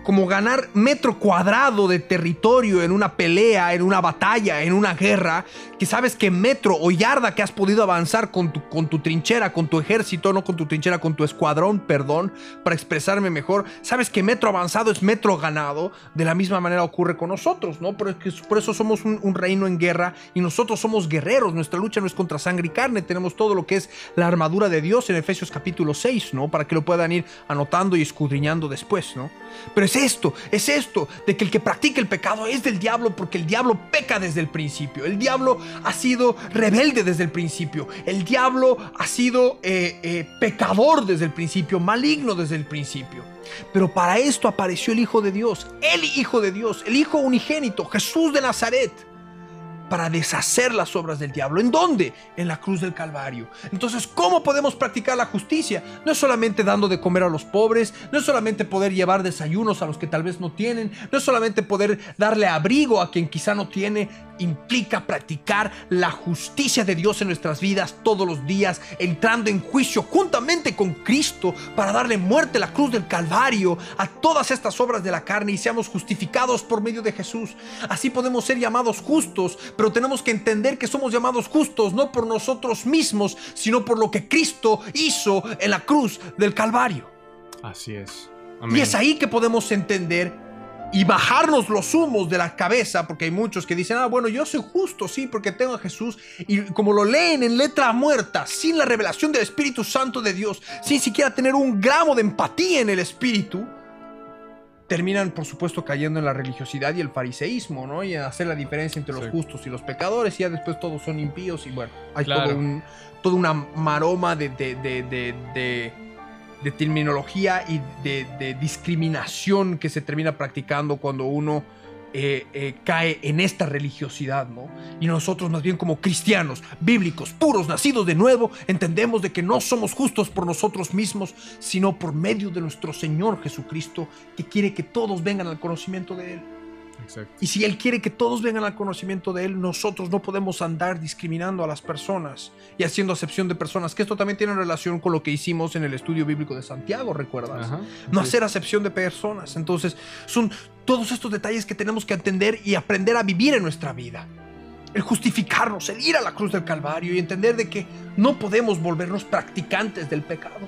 como ganar metro cuadrado de territorio en una pelea, en una batalla, en una guerra, que sabes que metro o yarda que has podido avanzar con tu, con tu trinchera, con tu ejército, no con tu trinchera, con tu escuadrón, perdón, para expresarme mejor, sabes que metro avanzado es metro ganado, de la misma manera ocurre con nosotros, ¿no? Por, por eso somos un, un reino en guerra y nosotros somos guerreros, nuestra lucha no es contra sangre y carne, tenemos todo lo que es la armadura de Dios en Efesios capítulo 6, ¿no? Para que lo puedan ir anotando y escudriñando después, ¿no? Pero es esto, es esto, de que el que practica el pecado es del diablo porque el diablo peca desde el principio. El diablo ha sido rebelde desde el principio. El diablo ha sido eh, eh, pecador desde el principio, maligno desde el principio. Pero para esto apareció el Hijo de Dios, el Hijo de Dios, el Hijo unigénito, Jesús de Nazaret para deshacer las obras del diablo. ¿En dónde? En la cruz del Calvario. Entonces, ¿cómo podemos practicar la justicia? No es solamente dando de comer a los pobres, no es solamente poder llevar desayunos a los que tal vez no tienen, no es solamente poder darle abrigo a quien quizá no tiene, implica practicar la justicia de Dios en nuestras vidas todos los días, entrando en juicio juntamente con Cristo para darle muerte a la cruz del Calvario a todas estas obras de la carne y seamos justificados por medio de Jesús. Así podemos ser llamados justos, pero tenemos que entender que somos llamados justos no por nosotros mismos, sino por lo que Cristo hizo en la cruz del Calvario. Así es. Y es ahí que podemos entender y bajarnos los humos de la cabeza, porque hay muchos que dicen, ah, bueno, yo soy justo, sí, porque tengo a Jesús, y como lo leen en letra muerta, sin la revelación del Espíritu Santo de Dios, sin siquiera tener un gramo de empatía en el Espíritu, terminan, por supuesto, cayendo en la religiosidad y el fariseísmo, ¿no? Y hacer la diferencia entre los justos y los pecadores, y ya después todos son impíos, y bueno, hay todo un, toda una maroma de, de, de de terminología y de, discriminación que se termina practicando cuando uno eh, eh, cae en esta religiosidad, ¿no? Y nosotros más bien como cristianos, bíblicos, puros, nacidos de nuevo, entendemos de que no somos justos por nosotros mismos, sino por medio de nuestro Señor Jesucristo, que quiere que todos vengan al conocimiento de Él. Y si Él quiere que todos vengan al conocimiento de Él, nosotros no podemos andar discriminando a las personas y haciendo acepción de personas, que esto también tiene relación con lo que hicimos en el estudio bíblico de Santiago, ¿recuerdas? No hacer acepción de personas. Entonces, son todos estos detalles que tenemos que entender y aprender a vivir en nuestra vida. El justificarnos, el ir a la cruz del Calvario y entender de que no podemos volvernos practicantes del pecado.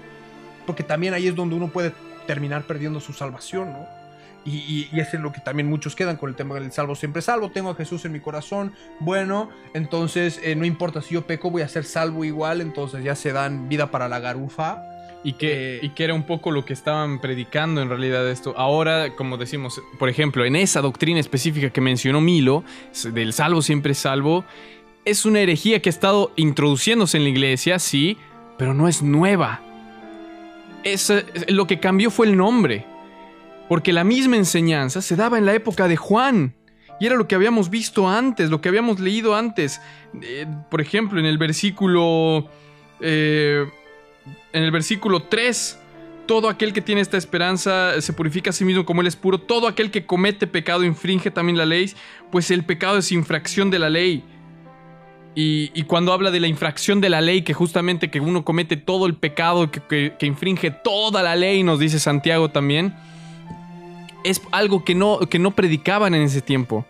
Porque también ahí es donde uno puede terminar perdiendo su salvación, ¿no? Y, y, es lo que también muchos quedan con el tema del salvo siempre salvo. Tengo a Jesús en mi corazón. Bueno, entonces eh, no importa si yo peco, voy a ser salvo igual. Entonces ya se dan vida para la garufa. Y que, eh, y que era un poco lo que estaban predicando en realidad esto. Ahora, como decimos, por ejemplo, en esa doctrina específica que mencionó Milo, del salvo siempre salvo, es una herejía que ha estado introduciéndose en la iglesia, sí, pero no es nueva. Es, lo que cambió fue el nombre porque la misma enseñanza se daba en la época de Juan. Y era lo que habíamos visto antes, lo que habíamos leído antes. Eh, por ejemplo, en el versículo. Eh, en el versículo 3. Todo aquel que tiene esta esperanza se purifica a sí mismo como él es puro. Todo aquel que comete pecado infringe también la ley, pues el pecado es infracción de la ley. Y, cuando habla de la infracción de la ley, que justamente que uno comete todo el pecado, que infringe toda la ley, nos dice Santiago también, es algo que no, que no predicaban en ese tiempo.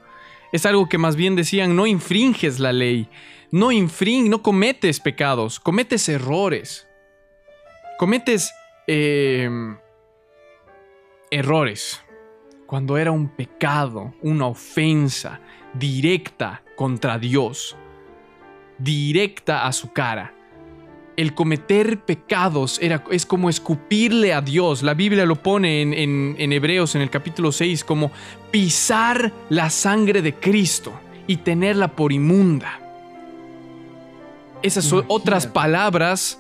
Es algo que más bien decían, no infringes la ley, no no cometes pecados, cometes errores. Cometes em, errores. Cuando era un pecado, una ofensa directa, contra Dios, directa a su cara. El cometer pecados era, es como escupirle a Dios. La Biblia lo pone en, en- en Hebreos en el capítulo 6 como pisar la sangre de Cristo y tenerla por inmunda. Esas son Imagínate. otras palabras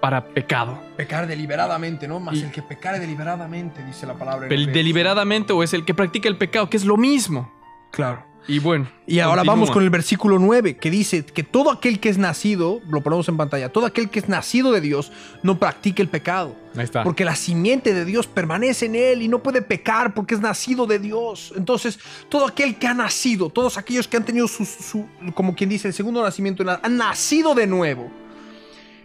para pecado. Pecar deliberadamente, ¿no? Más Y- el que pecare deliberadamente, dice la palabra. El deliberadamente o es el que practica el pecado, que es lo mismo. Claro. Y bueno. Y ahora continúa. vamos con el versículo 9, que dice que todo aquel que es nacido, lo ponemos en pantalla, todo aquel que es nacido de Dios no practique el pecado. Ahí está. Porque la simiente de Dios permanece en él y no puede pecar porque es nacido de Dios. Entonces, todo aquel que ha nacido, todos aquellos que han tenido su, su- como quien dice, el segundo nacimiento, na- han nacido de nuevo,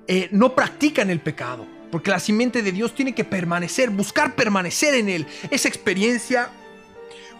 eh, no practican el pecado. Porque la simiente de Dios tiene que permanecer, buscar permanecer en él. Esa experiencia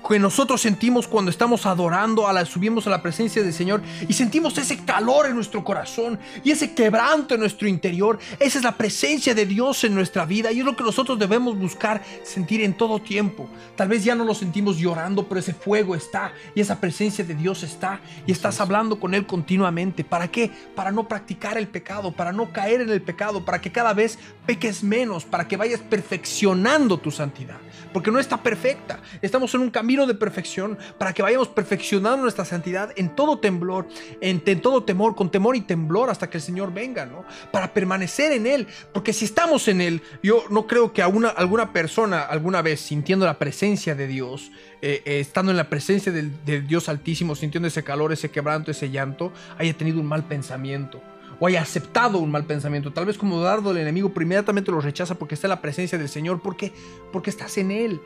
que nosotros sentimos cuando estamos adorando, a la, subimos a la presencia del Señor y sentimos ese calor en nuestro corazón y ese quebranto en nuestro interior. Esa es la presencia de Dios en nuestra vida y es lo que nosotros debemos buscar sentir en todo tiempo. Tal vez ya no lo sentimos llorando, pero ese fuego está y esa presencia de Dios está y estás hablando con Él continuamente. ¿Para qué? Para no practicar el pecado, para no caer en el pecado, para que cada vez peques menos, para que vayas perfeccionando tu santidad. Porque no está perfecta. Estamos en un camino de perfección para que vayamos perfeccionando nuestra santidad en todo temblor, en, todo temor, con temor y temblor hasta que el Señor venga, ¿no? Para permanecer en Él. Porque si estamos en Él, yo no creo que alguna, persona alguna vez sintiendo la presencia de Dios, eh, eh, estando en la presencia del, Dios Altísimo, sintiendo ese calor, ese quebranto, ese llanto, haya tenido un mal pensamiento o haya aceptado un mal pensamiento. Tal vez como dardo el enemigo, inmediatamente lo rechaza porque está en la presencia del Señor. ¿Por qué? Porque estás en Él.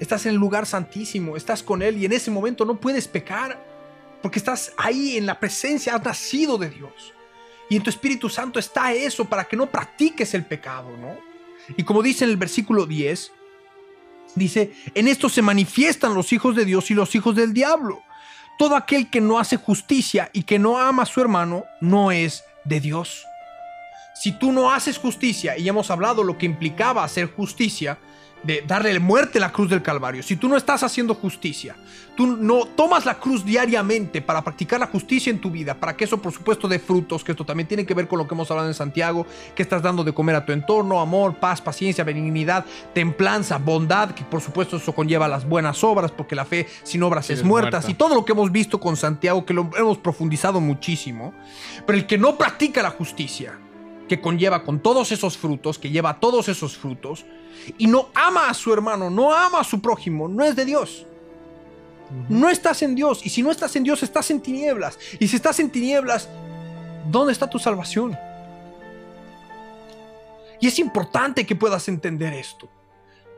Estás en el lugar santísimo. Estás con Él y en ese momento no puedes pecar. Porque estás ahí en la presencia, has nacido de Dios. Y en tu Espíritu Santo está eso para que no practiques el pecado, ¿no? Y como dice en el versículo 10, dice, en esto se manifiestan los hijos de Dios y los hijos del diablo. Todo aquel que no hace justicia y que no ama a su hermano no es de Dios. Si tú no haces justicia, y hemos hablado lo que implicaba hacer justicia, de darle muerte a la cruz del Calvario, si tú no estás haciendo justicia, tú no tomas la cruz diariamente para practicar la justicia en tu vida, para que eso por supuesto dé frutos, que esto también tiene que ver con lo que hemos hablado en Santiago, que estás dando de comer a tu entorno, amor, paz, paciencia, benignidad, templanza, bondad, que por supuesto eso conlleva las buenas obras, porque la fe sin obras Sí, es muerta. y todo lo que hemos visto con Santiago, que lo hemos profundizado muchísimo, pero el que no practica la justicia, que conlleva con todos esos frutos, que lleva todos esos frutos, y no ama a su hermano, no ama a su prójimo, no es de Dios. No estás en Dios, y si no estás en Dios, estás en tinieblas. Y si estás en tinieblas, ¿dónde está tu salvación? Y es importante que puedas entender esto.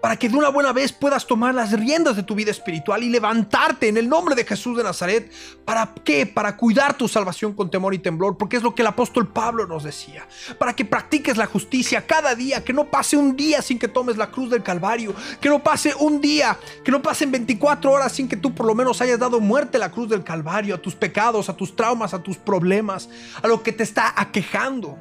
Para que de una buena vez puedas tomar las riendas de tu vida espiritual y levantarte en el nombre de Jesús de Nazaret. ¿Para qué? Para cuidar tu salvación con temor y temblor, porque es lo que el apóstol Pablo nos decía. Para que practiques la justicia cada día, que no pase un día sin que tomes la cruz del Calvario, que no pase un día, que no pasen 24 horas sin que tú por lo menos hayas dado muerte a la cruz del Calvario, a tus pecados, a tus traumas, a tus problemas, a lo que te está aquejando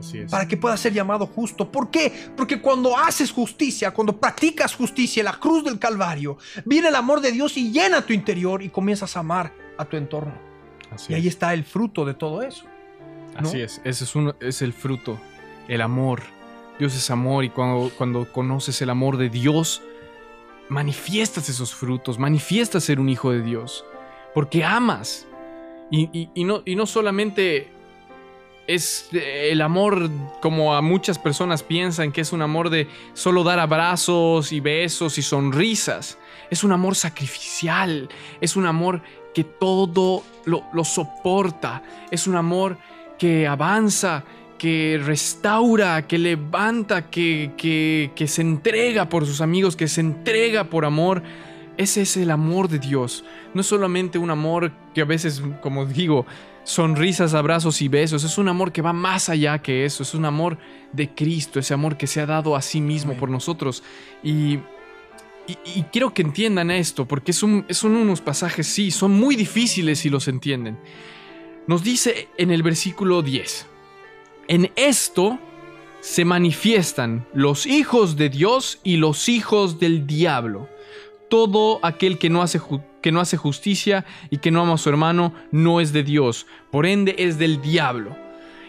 Así es. para que pueda ser llamado justo. ¿Por qué? Porque cuando haces justicia, cuando practicas justicia en la cruz del Calvario, viene el amor de Dios y llena tu interior y comienzas a amar a tu entorno. Así Y ahí es. está el fruto de todo eso. ¿no? Así es, ese es, el fruto, el amor. Dios es amor y cuando, cuando conoces el amor de Dios, manifiestas esos frutos, manifiestas ser un hijo de Dios, porque amas. Y, y- y no, y no solamente es eh, el amor como a muchas personas piensan que es un amor de solo dar abrazos y besos y sonrisas. Es un amor sacrificial, es un amor que todo lo, soporta, es un amor que avanza, que restaura, que levanta, que, que, que se entrega por sus amigos, que se entrega por amor. Ese es el amor de Dios. No solamente un amor que a veces, como digo, sonrisas, abrazos y besos. Es un amor que va más allá que eso. Es un amor de Cristo, ese amor que se ha dado a sí mismo por nosotros. Y, y- y quiero que entiendan esto, porque son, son unos pasajes, sí, son muy difíciles si los entienden. Nos dice en el versículo 10, en esto se manifiestan los hijos de Dios y los hijos del diablo. Todo aquel que no hace ju- que no hace justicia y que no ama a su hermano no es de Dios, por ende es del diablo.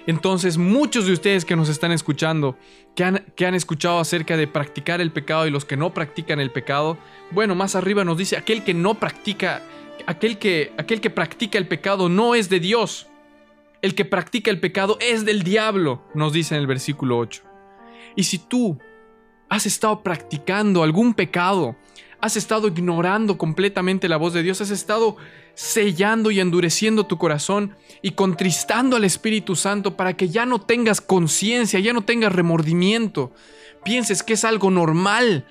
Entonces muchos de ustedes que nos están escuchando, que han, que han escuchado acerca de practicar el pecado y los que no practican el pecado, bueno, más arriba nos dice, aquel que no practica, aquel que, aquel que practica el pecado no es de Dios. El que practica el pecado es del diablo, nos dice en el versículo 8. Y si tú has estado practicando algún pecado, has estado ignorando completamente la voz de Dios, has estado sellando y endureciendo tu corazón y contristando al Espíritu Santo para que ya no tengas conciencia, ya no tengas remordimiento, pienses que es algo normal.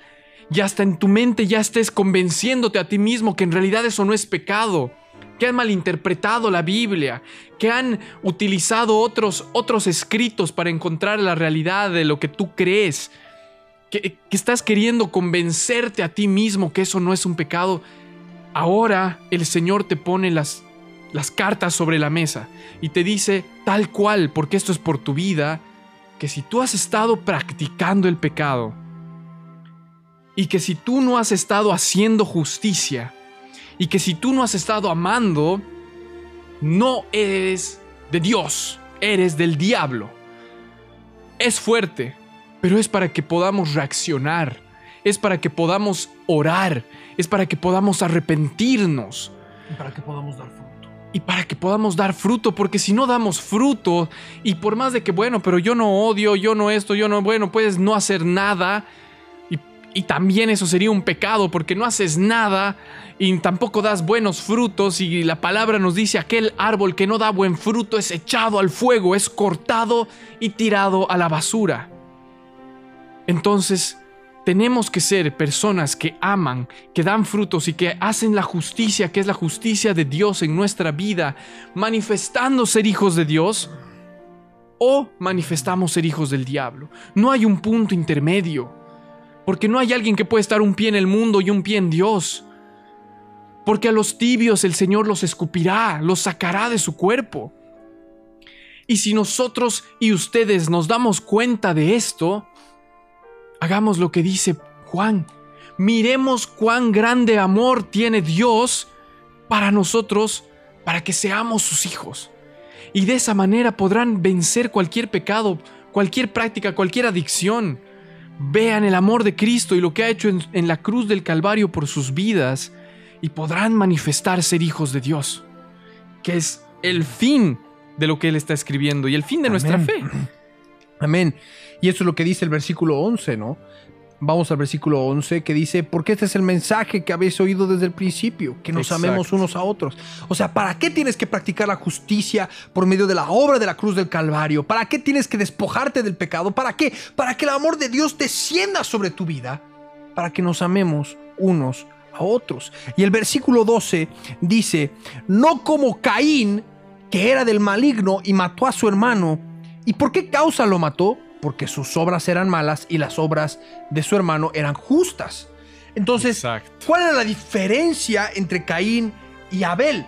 Y hasta en tu mente ya estés convenciéndote a ti mismo que en realidad eso no es pecado, que han malinterpretado la Biblia, que han utilizado otros, otros escritos para encontrar la realidad de lo que tú crees que, estás queriendo convencerte a ti mismo que eso no es un pecado, ahora el Señor te pone las, las cartas sobre la mesa y te dice tal cual, porque esto es por tu vida, que si tú has estado practicando el pecado y que si tú no has estado haciendo justicia y que si tú no has estado amando, no eres de Dios, eres del diablo. Es fuerte, pero es para que podamos reaccionar, es para que podamos orar, es para que podamos arrepentirnos. Y para que podamos dar fruto. Y para que podamos dar fruto, porque si no damos fruto, y por más de que, bueno, pero yo no odio, yo no esto, yo no, bueno, puedes no hacer nada, y, y también eso sería un pecado, porque no haces nada, y tampoco das buenos frutos, y la palabra nos dice, aquel árbol que no da buen fruto es echado al fuego, es cortado y tirado a la basura. Entonces, tenemos que ser personas que aman, que dan frutos y que hacen la justicia, que es la justicia de Dios en nuestra vida, manifestando ser hijos de Dios o manifestamos ser hijos del diablo. No hay un punto intermedio, porque no hay alguien que puede estar un pie en el mundo y un pie en Dios. Porque a los tibios el Señor los escupirá, los sacará de su cuerpo. Y si nosotros y ustedes nos damos cuenta de esto, Hagamos lo que dice Juan. Miremos cuán grande amor tiene Dios para nosotros, para que seamos sus hijos. Y de esa manera podrán vencer cualquier pecado, cualquier práctica, cualquier adicción. Vean el amor de Cristo y lo que ha hecho en, la cruz del Calvario por sus vidas y podrán manifestar ser hijos de Dios, que es el fin de lo que Él está escribiendo y el fin de nuestra fe. Amén. Y eso es lo que dice el versículo 11, ¿no? Vamos al versículo 11 que dice, porque este es el mensaje que habéis oído desde el principio, que nos amemos unos a otros. O sea, ¿para qué tienes que practicar la justicia por medio de la obra de la cruz del Calvario? ¿Para qué tienes que despojarte del pecado? ¿Para qué? Para que el amor de Dios descienda sobre tu vida, para que nos amemos unos a otros. Y el versículo 12 dice, no como Caín, que era del maligno y mató a su hermano. ¿Y por qué causa lo mató? Porque sus obras eran malas y las obras de su hermano eran justas. Entonces, ¿cuál era la diferencia entre Caín y Abel?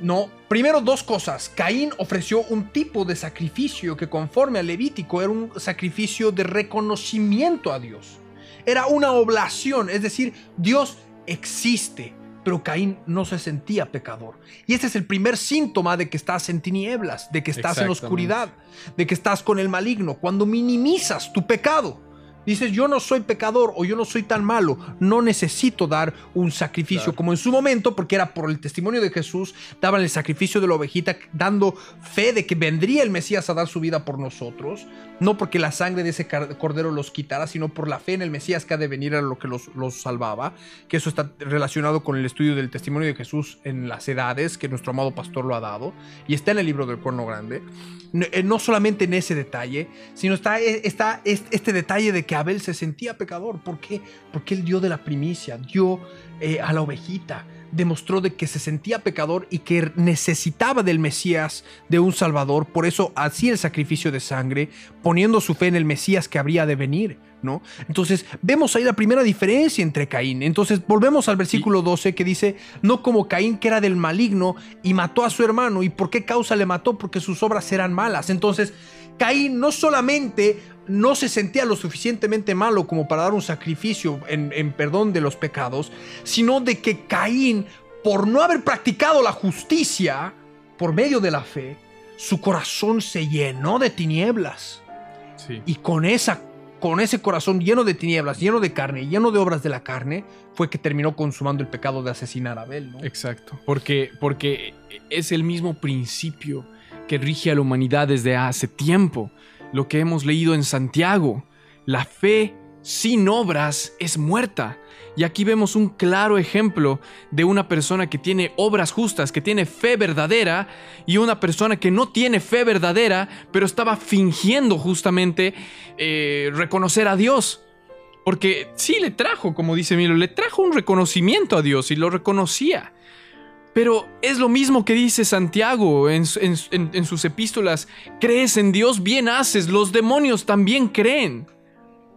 No, primero dos cosas. Caín ofreció un tipo de sacrificio que conforme al Levítico era un sacrificio de reconocimiento a Dios. Era una oblación, es decir, Dios existe pero Caín no se sentía pecador. Y ese es el primer síntoma de que estás en tinieblas, de que estás en oscuridad, de que estás con el maligno, cuando minimizas tu pecado. Dices, yo no soy pecador o yo no soy tan malo, no necesito dar un sacrificio como en su momento, porque era por el testimonio de Jesús, daban el sacrificio de la ovejita, dando fe de que vendría el Mesías a dar su vida por nosotros, no porque la sangre de ese cordero los quitara, sino por la fe en el Mesías que ha de venir a lo que los, los salvaba, que eso está relacionado con el estudio del testimonio de Jesús en las edades, que nuestro amado pastor lo ha dado, y está en el libro del Cuerno Grande. Eh, no solamente en ese detalle, sino está, eh, está este detalle de que Abel se sentía pecador. ¿Por qué? Porque él dio de la primicia, dio eh, a la ovejita, demostró de que se sentía pecador y que necesitaba del Mesías, de un Salvador. Por eso hacía el sacrificio de sangre, poniendo su fe en el Mesías que habría de venir. ¿No? Entonces, vemos ahí la primera diferencia entre Caín. Entonces, volvemos al versículo 12 que dice, no como Caín que era del maligno y mató a su hermano. ¿Y por qué causa le mató? Porque sus obras eran malas. Entonces, Caín no solamente no se sentía lo suficientemente malo como para dar un sacrificio en, perdón de los pecados, sino de que Caín por no haber practicado la justicia por medio de la fe, su corazón se llenó de tinieblas. Sí. Y con, esa, con ese corazón lleno de tinieblas, lleno de carne, lleno de obras de la carne, fue que terminó consumando el pecado de asesinar a Abel. ¿no? Exacto. Porque, porque es el mismo principio que rige a la humanidad desde hace tiempo. Lo que hemos leído en Santiago. La fe sin obras es muerta. Y aquí vemos un claro ejemplo de una persona que tiene obras justas, que tiene fe verdadera, y una persona que no tiene fe verdadera, pero estaba fingiendo justamente eh, reconocer a Dios. Porque sí le trajo, como dice Milo, le trajo un reconocimiento a Dios y lo reconocía. Pero es lo mismo que dice Santiago en, sus epístolas. Crees en Dios, bien haces. Los demonios también creen.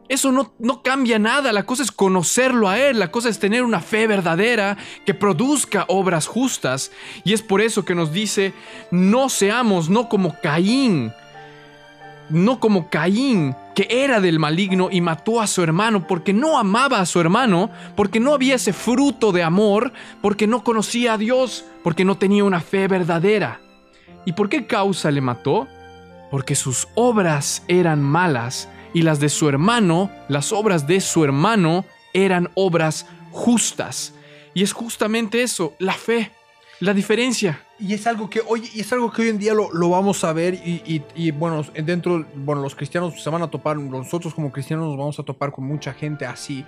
Eso no, no cambia nada. La cosa es conocerlo a Él. La cosa es tener una fe verdadera que produzca obras justas. Y es por eso que nos dice, no seamos, no como Caín. No como Caín, que era del maligno y mató a su hermano porque no amaba a su hermano, porque no había ese fruto de amor, porque no conocía a Dios, porque no tenía una fe verdadera. ¿Y por qué causa le mató? Porque sus obras eran malas y las de su hermano, las obras de su hermano, eran obras justas. Y es justamente eso, la fe, la diferencia. Y es algo que hoy, y es algo que hoy en día lo, lo vamos a ver y, y- bueno, dentro, bueno, los cristianos se van a topar, nosotros como cristianos nos vamos a topar con mucha gente así,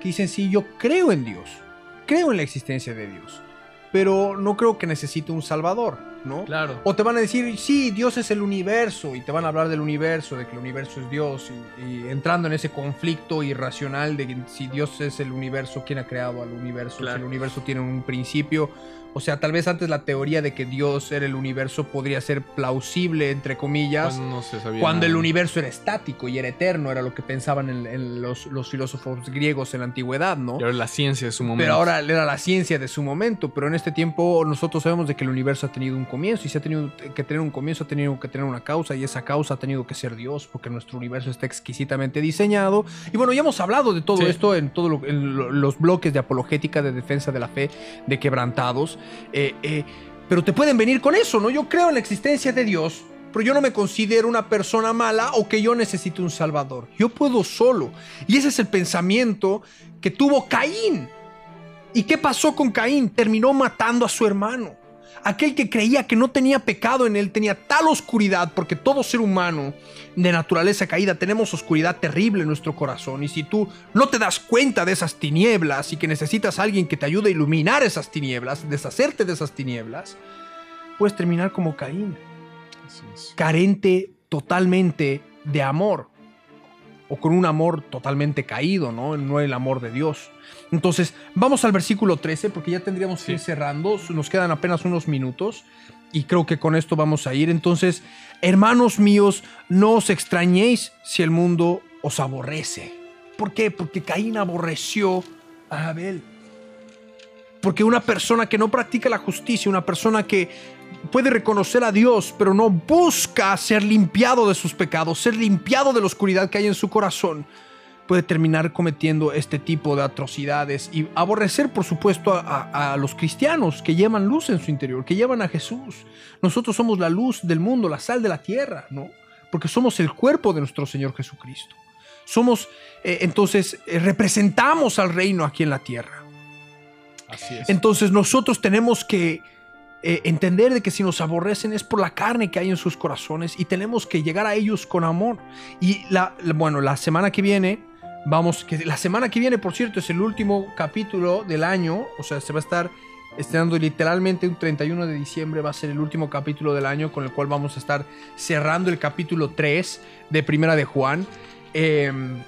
que dicen, sí, yo creo en Dios, creo en la existencia de Dios, pero no creo que necesite un salvador, ¿no? Claro. O te van a decir, sí, Dios es el universo, y te van a hablar del universo, de que el universo es Dios, y, y entrando en ese conflicto irracional de que si Dios es el universo, ¿quién ha creado al universo? Claro. Si el universo tiene un principio. O sea, tal vez antes la teoría de que Dios era el universo podría ser plausible, entre comillas, Cuando no se sabía cuando el universo era estático y era eterno, era lo que pensaban en, en los, los filósofos griegos en la antigüedad, ¿no? Ahora la ciencia de su momento. Pero ahora era la ciencia de su momento, pero en este tiempo nosotros sabemos de que el universo ha tenido un comienzo y si ha tenido que tener un comienzo ha tenido que tener una causa y esa causa ha tenido que ser Dios porque nuestro universo está exquisitamente diseñado. Y bueno, ya hemos hablado de todo Sí. esto en todos los bloques de apologética, de defensa de la fe, de quebrantados. Eh, eh, pero te pueden venir con eso, ¿no? Yo creo en la existencia de Dios, pero yo no me considero una persona mala o que yo necesito un salvador. Yo puedo solo. Y ese es el pensamiento que tuvo Caín. ¿Y qué pasó con Caín? Terminó matando a su hermano. Aquel que creía que no tenía pecado en él tenía tal oscuridad, porque todo ser humano de naturaleza caída tenemos oscuridad terrible en nuestro corazón. Y si tú no te das cuenta de esas tinieblas y que necesitas a alguien que te ayude a iluminar esas tinieblas, deshacerte de esas tinieblas, puedes terminar como Caín, carente totalmente de amor. O con un amor totalmente caído, ¿no? No el amor de Dios. Entonces, vamos al versículo 13, porque ya tendríamos que Sí. ir cerrando. Nos quedan apenas unos minutos. Y creo que con esto vamos a ir. Entonces, hermanos míos, no os extrañéis si el mundo os aborrece. ¿Por qué? Porque Caín aborreció a Abel. Porque una persona que no practica la justicia, una persona que puede reconocer a Dios, pero no busca ser limpiado de sus pecados, ser limpiado de la oscuridad que hay en su corazón, puede terminar cometiendo este tipo de atrocidades y aborrecer, por supuesto, a, los cristianos que llevan luz en su interior, que llevan a Jesús. Nosotros somos la luz del mundo, la sal de la tierra, ¿no? Porque somos el cuerpo de nuestro Señor Jesucristo. Somos, eh, entonces, eh, representamos al reino aquí en la tierra. Entonces nosotros tenemos que eh, entender de que si nos aborrecen es por la carne que hay en sus corazones y tenemos que llegar a ellos con amor. Y la, bueno, la semana que viene, vamos, que la semana que viene, por cierto, es el último capítulo del año, o sea, se va a estar estrenando literalmente un 31 de diciembre, va a ser el último capítulo del año con el cual vamos a estar cerrando el capítulo 3 de Primera de Juan. Em,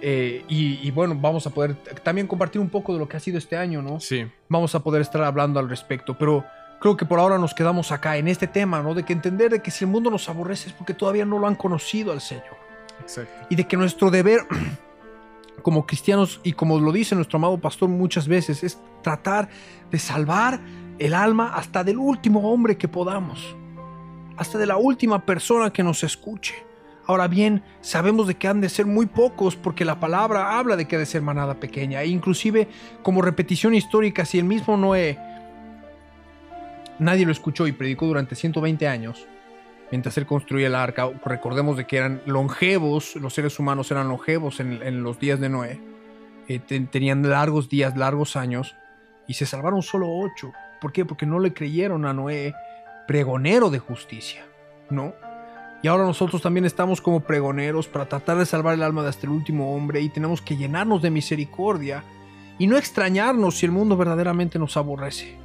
eh, y, y bueno, vamos a poder también compartir un poco de lo que ha sido este año, ¿no? Sí. Vamos a poder estar hablando al respecto, pero creo que por ahora nos quedamos acá en este tema, ¿no? De que entender de que si el mundo nos aborrece es porque todavía no lo han conocido al Señor. Exacto. Y de que nuestro deber como cristianos, y como lo dice nuestro amado pastor muchas veces, es tratar de salvar el alma hasta del último hombre que podamos, hasta de la última persona que nos escuche. Ahora bien, sabemos de que han de ser muy pocos porque la palabra habla de que ha de ser manada pequeña. E inclusive, como repetición histórica, si el mismo Noé nadie lo escuchó y predicó durante 120 años, mientras él construía el arca, recordemos de que eran longevos, los seres humanos eran longevos en, los días de Noé, eh, te- tenían largos días, largos años, y se salvaron solo ocho. ¿Por qué? Porque no le creyeron a Noé pregonero de justicia, ¿no? Y ahora nosotros también estamos como pregoneros para tratar de salvar el alma de hasta el último hombre y tenemos que llenarnos de misericordia y no extrañarnos si el mundo verdaderamente nos aborrece.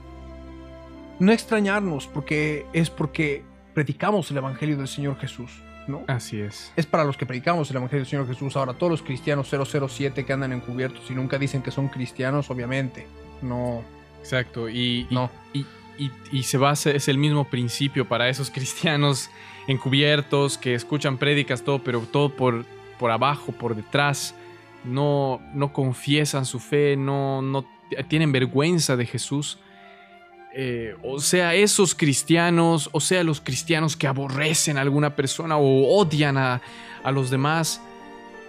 No extrañarnos porque es porque predicamos el Evangelio del Señor Jesús, ¿no? Así es. Es para los que predicamos el Evangelio del Señor Jesús. Ahora, todos los cristianos 007 que andan encubiertos y nunca dicen que son cristianos, obviamente, no, Exacto. Y, no. y, y- y se basa, es el mismo principio para esos cristianos encubiertos que escuchan prédicas, todo, pero todo por, por abajo, por detrás. No, no confiesan su fe, no, no tienen vergüenza de Jesús. Eh, o sea, esos cristianos, o sea, los cristianos que aborrecen a alguna persona o odian a, a los demás,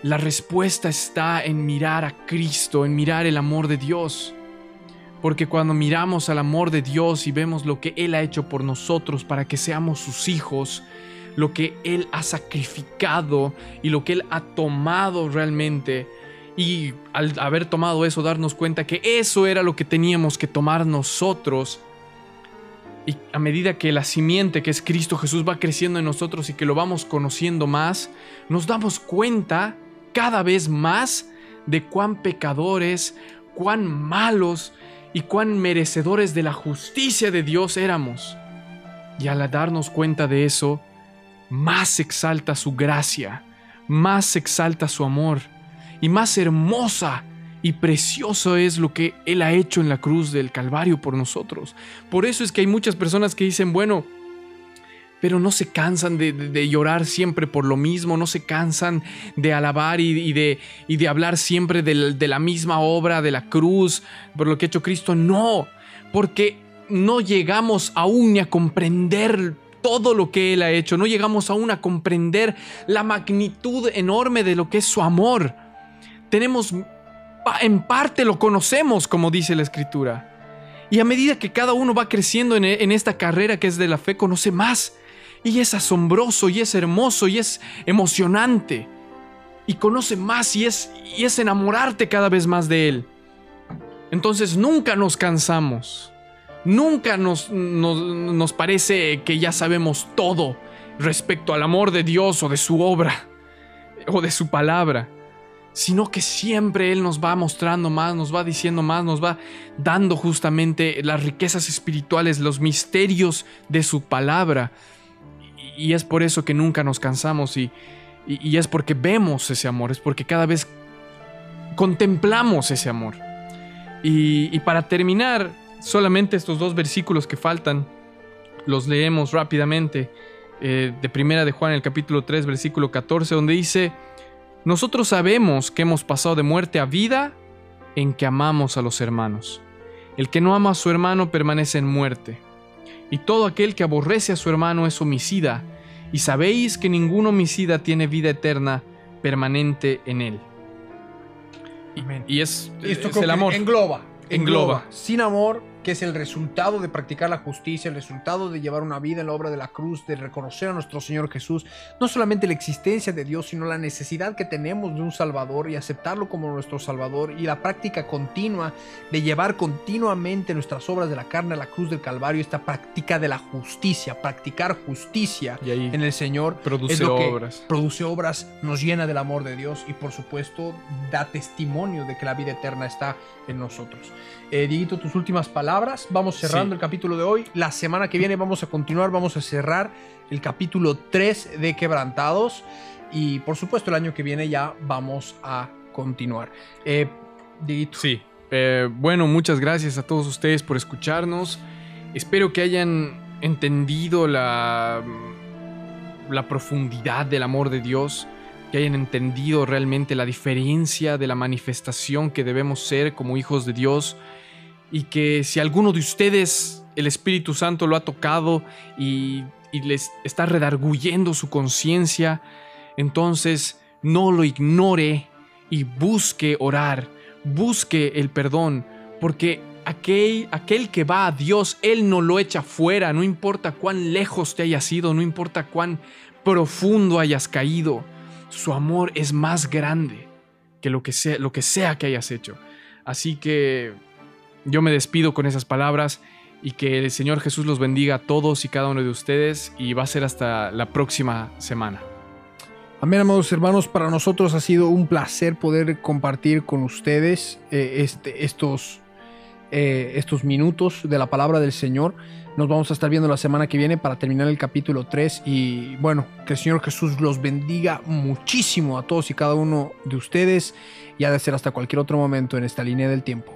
la respuesta está en mirar a Cristo, en mirar el amor de Dios. Porque cuando miramos al amor de Dios y vemos lo que Él ha hecho por nosotros para que seamos sus hijos, lo que Él ha sacrificado y lo que Él ha tomado realmente, y al haber tomado eso, darnos cuenta que eso era lo que teníamos que tomar nosotros, y a medida que la simiente que es Cristo Jesús va creciendo en nosotros y que lo vamos conociendo más, nos damos cuenta cada vez más de cuán pecadores, cuán malos y cuán merecedores de la justicia de Dios éramos. Y al darnos cuenta de eso, más exalta su gracia, más exalta su amor, y más hermosa y precioso es lo que Él ha hecho en la cruz del Calvario por nosotros. Por eso es que hay muchas personas que dicen, bueno, pero no se cansan de, llorar siempre por lo mismo, no se cansan de alabar y, de, y de hablar siempre de la misma obra de la cruz, por lo que ha hecho Cristo. No, porque no llegamos aún ni a comprender todo lo que Él ha hecho, no llegamos aún a comprender la magnitud enorme de lo que es su amor. Tenemos, en parte lo conocemos, como dice la Escritura. Y a medida que cada uno va creciendo en, en esta carrera que es de la fe, conoce más. Y es asombroso, y es hermoso, y es emocionante. Y conoce más, y es, y es enamorarte cada vez más de Él. Entonces nunca nos cansamos. Nunca nos, nos, nos parece que ya sabemos todo respecto al amor de Dios o de su obra o de su palabra sino que siempre Él nos va mostrando más, nos va diciendo más, nos va dando justamente las riquezas espirituales, los misterios de su palabra. Y es por eso que nunca nos cansamos y, y- es porque vemos ese amor, es porque cada vez contemplamos ese amor. Y para terminar, solamente estos dos versículos que faltan, los leemos rápidamente. eh, de primera de Juan, el capítulo 3, versículo 14, donde dice... Nosotros sabemos que hemos pasado de muerte a vida en que amamos a los hermanos. El que no ama a su hermano permanece en muerte. Y todo aquel que aborrece a su hermano es homicida. Y sabéis que ningún homicida tiene vida eterna permanente en él. Amén. Y es, Esto es el amor. Engloba, Engloba. Sin amor, que es el resultado de practicar la justicia, el resultado de llevar una vida en la obra de la cruz, de reconocer a nuestro Señor Jesús, no solamente la existencia de Dios, sino la necesidad que tenemos de un Salvador y aceptarlo como nuestro Salvador y la práctica continua de llevar continuamente nuestras obras de la carne a la cruz del Calvario, esta práctica de la justicia, practicar justicia Y ahí en el Señor produce es lo que obras. produce obras, nos llena del amor de Dios y por supuesto da testimonio de que la vida eterna está en nosotros. Eh, Dieguito, tus últimas palabras. Vamos cerrando Sí. el capítulo de hoy. La semana que viene vamos a continuar, vamos a cerrar el capítulo 3 de Quebrantados y por supuesto el año que viene ya vamos a continuar. Eh, Dieguito, Sí. Eh, bueno, muchas gracias a todos ustedes por escucharnos. Espero que hayan entendido la, la profundidad del amor de Dios, que hayan entendido realmente la diferencia de la manifestación que debemos ser como hijos de Dios y que si alguno de ustedes el Espíritu Santo lo ha tocado y, les está redarguyendo su conciencia, entonces no lo ignore y busque orar, busque el perdón, porque aquel, aquel que va a Dios, Él no lo echa fuera, no importa cuán lejos te hayas ido, no importa cuán profundo hayas caído, su amor es más grande que lo que sea, lo que, sea que hayas hecho. Así que yo me despido con esas palabras y que el Señor Jesús los bendiga a todos y cada uno de ustedes y va a ser hasta la próxima semana. Amén, amados hermanos, para nosotros ha sido un placer poder compartir con ustedes eh, este, estos, eh, estos minutos de la palabra del Señor. Nos vamos a estar viendo la semana que viene para terminar el capítulo 3 y bueno, que el Señor Jesús los bendiga muchísimo a todos y cada uno de ustedes y ha de ser hasta cualquier otro momento en esta línea del tiempo.